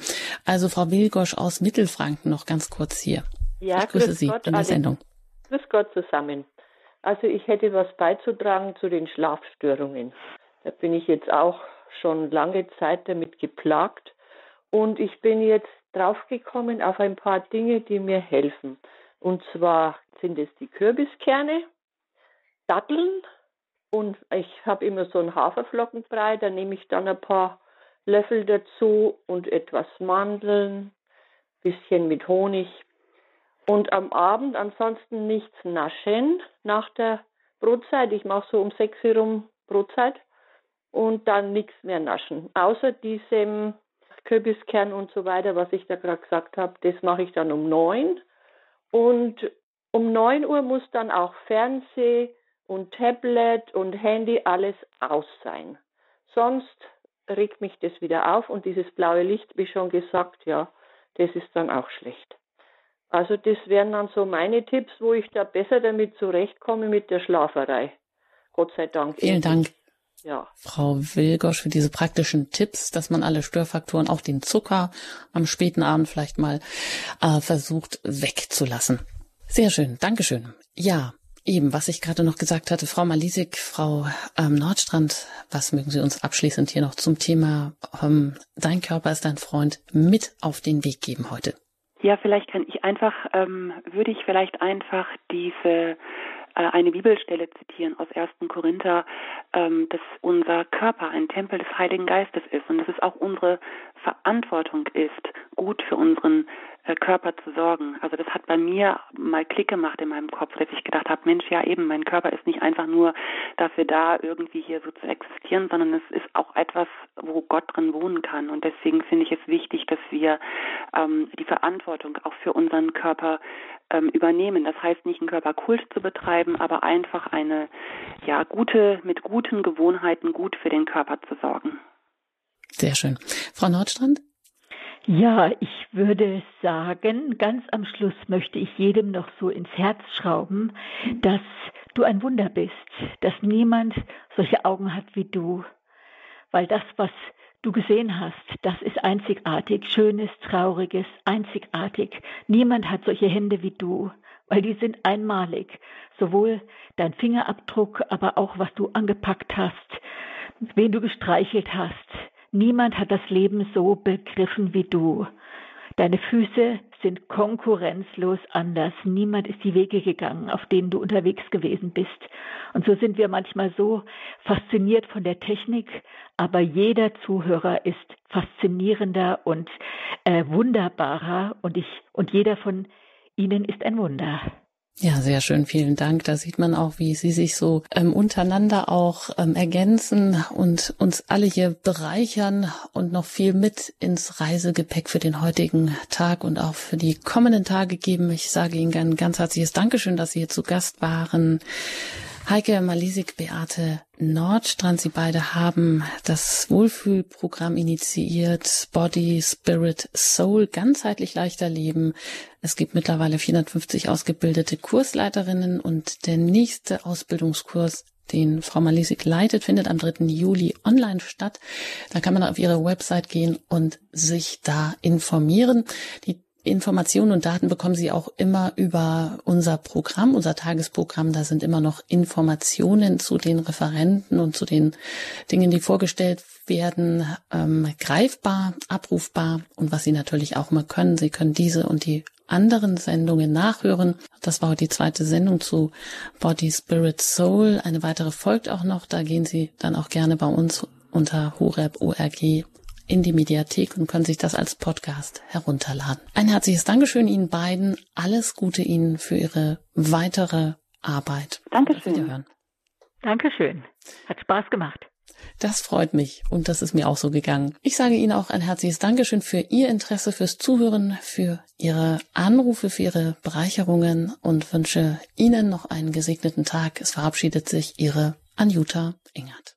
Also Frau Wilgosch aus Mittelfranken noch ganz kurz hier. Ja, ich grüße Sie Gott, in der Sendung. Grüß Gott zusammen. Also ich hätte was beizutragen zu den Schlafstörungen. Da bin ich jetzt auch schon lange Zeit damit geplagt und ich bin jetzt draufgekommen auf ein paar Dinge, die mir helfen. Und zwar sind es die Kürbiskerne, Datteln und ich habe immer so einen Haferflockenbrei, da nehme ich dann ein paar Löffel dazu und etwas Mandeln, bisschen mit Honig. Und am Abend ansonsten nichts naschen nach der Brotzeit. Ich mache so um sechs Uhr rum Brotzeit und dann nichts mehr naschen. Außer diesem Kürbiskern und so weiter, was ich da gerade gesagt habe, das mache ich dann um neun. Und um neun Uhr muss dann auch Fernseh und Tablet und Handy alles aus sein. Sonst regt mich das wieder auf und dieses blaue Licht, wie schon gesagt, ja, das ist dann auch schlecht. Also das wären dann so meine Tipps, wo ich da besser damit zurechtkomme mit der Schlaferei. Gott sei Dank. Vielen Dank. Ja. Frau Wilgosch für diese praktischen Tipps, dass man alle Störfaktoren, auch den Zucker am späten Abend vielleicht mal äh, versucht wegzulassen. Sehr schön, Dankeschön. Ja, eben, was ich gerade noch gesagt hatte, Frau Malisik, Frau ähm, Nordstrand, was mögen Sie uns abschließend hier noch zum Thema ähm, Dein Körper ist dein Freund mit auf den Weg geben heute? Ja, vielleicht kann ich einfach, ähm, würde ich vielleicht einfach diese eine Bibelstelle zitieren aus 1. Korinther, ähm, dass unser Körper ein Tempel des Heiligen Geistes ist und dass es auch unsere Verantwortung ist, gut für unseren äh, Körper zu sorgen. Also das hat bei mir mal Klick gemacht in meinem Kopf, dass ich gedacht habe, Mensch, ja eben, mein Körper ist nicht einfach nur dafür da, irgendwie hier so zu existieren, sondern es ist auch etwas, wo Gott drin wohnen kann. Und deswegen finde ich es wichtig, dass wir ähm, die Verantwortung auch für unseren Körper ähm, übernehmen. Das heißt nicht einen Körperkult zu betreiben, aber einfach eine ja gute mit guten Gewohnheiten gut für den Körper zu sorgen. Sehr schön. Frau Nordstrand? Ja, ich würde sagen, ganz am Schluss möchte ich jedem noch so ins Herz schrauben, dass du ein Wunder bist, dass niemand solche Augen hat wie du, weil das, was du gesehen hast, das ist einzigartig, schönes, trauriges, einzigartig. Niemand hat solche Hände wie du, weil die sind einmalig. Sowohl dein Fingerabdruck, aber auch was du angepackt hast, wen du gestreichelt hast. Niemand hat das Leben so begriffen wie du. Deine Füße sind konkurrenzlos anders. Niemand ist die Wege gegangen, auf denen du unterwegs gewesen bist. Und so sind wir manchmal so fasziniert von der Technik, aber jeder Zuhörer ist faszinierender und äh, wunderbarer und ich und jeder von ihnen ist ein Wunder. Ja, sehr schön, vielen Dank. Da sieht man auch, wie Sie sich so ähm, untereinander auch ähm, ergänzen und uns alle hier bereichern und noch viel mit ins Reisegepäck für den heutigen Tag und auch für die kommenden Tage geben. Ich sage Ihnen ein ganz herzliches Dankeschön, dass Sie hier zu Gast waren. Heike Malisik, Beate Nordstrand, Sie beide haben das Wohlfühlprogramm initiiert, Body, Spirit, Soul, ganzheitlich leichter Leben. Es gibt mittlerweile 450 ausgebildete Kursleiterinnen und der nächste Ausbildungskurs den Frau Malisik leitet, findet am 3. Juli online statt. Da kann man auf ihre Website gehen und sich da informieren. Die Informationen und Daten bekommen Sie auch immer über unser Programm, unser Tagesprogramm. Da sind immer noch Informationen zu den Referenten und zu den Dingen, die vorgestellt werden, ähm, greifbar, abrufbar. Und was Sie natürlich auch immer können, Sie können diese und die anderen Sendungen nachhören. Das war heute die zweite Sendung zu Body, Spirit, Soul. Eine weitere folgt auch noch. Da gehen Sie dann auch gerne bei uns unter horeb.org in die Mediathek und können sich das als Podcast herunterladen. Ein herzliches Dankeschön Ihnen beiden. Alles Gute Ihnen für Ihre weitere Arbeit. Dankeschön. Wiederhören. Dankeschön. Hat Spaß gemacht. Das freut mich und das ist mir auch so gegangen. Ich sage Ihnen auch ein herzliches Dankeschön für Ihr Interesse, fürs Zuhören, für Ihre Anrufe, für Ihre Bereicherungen und wünsche Ihnen noch einen gesegneten Tag. Es verabschiedet sich Ihre Anjuta Engert.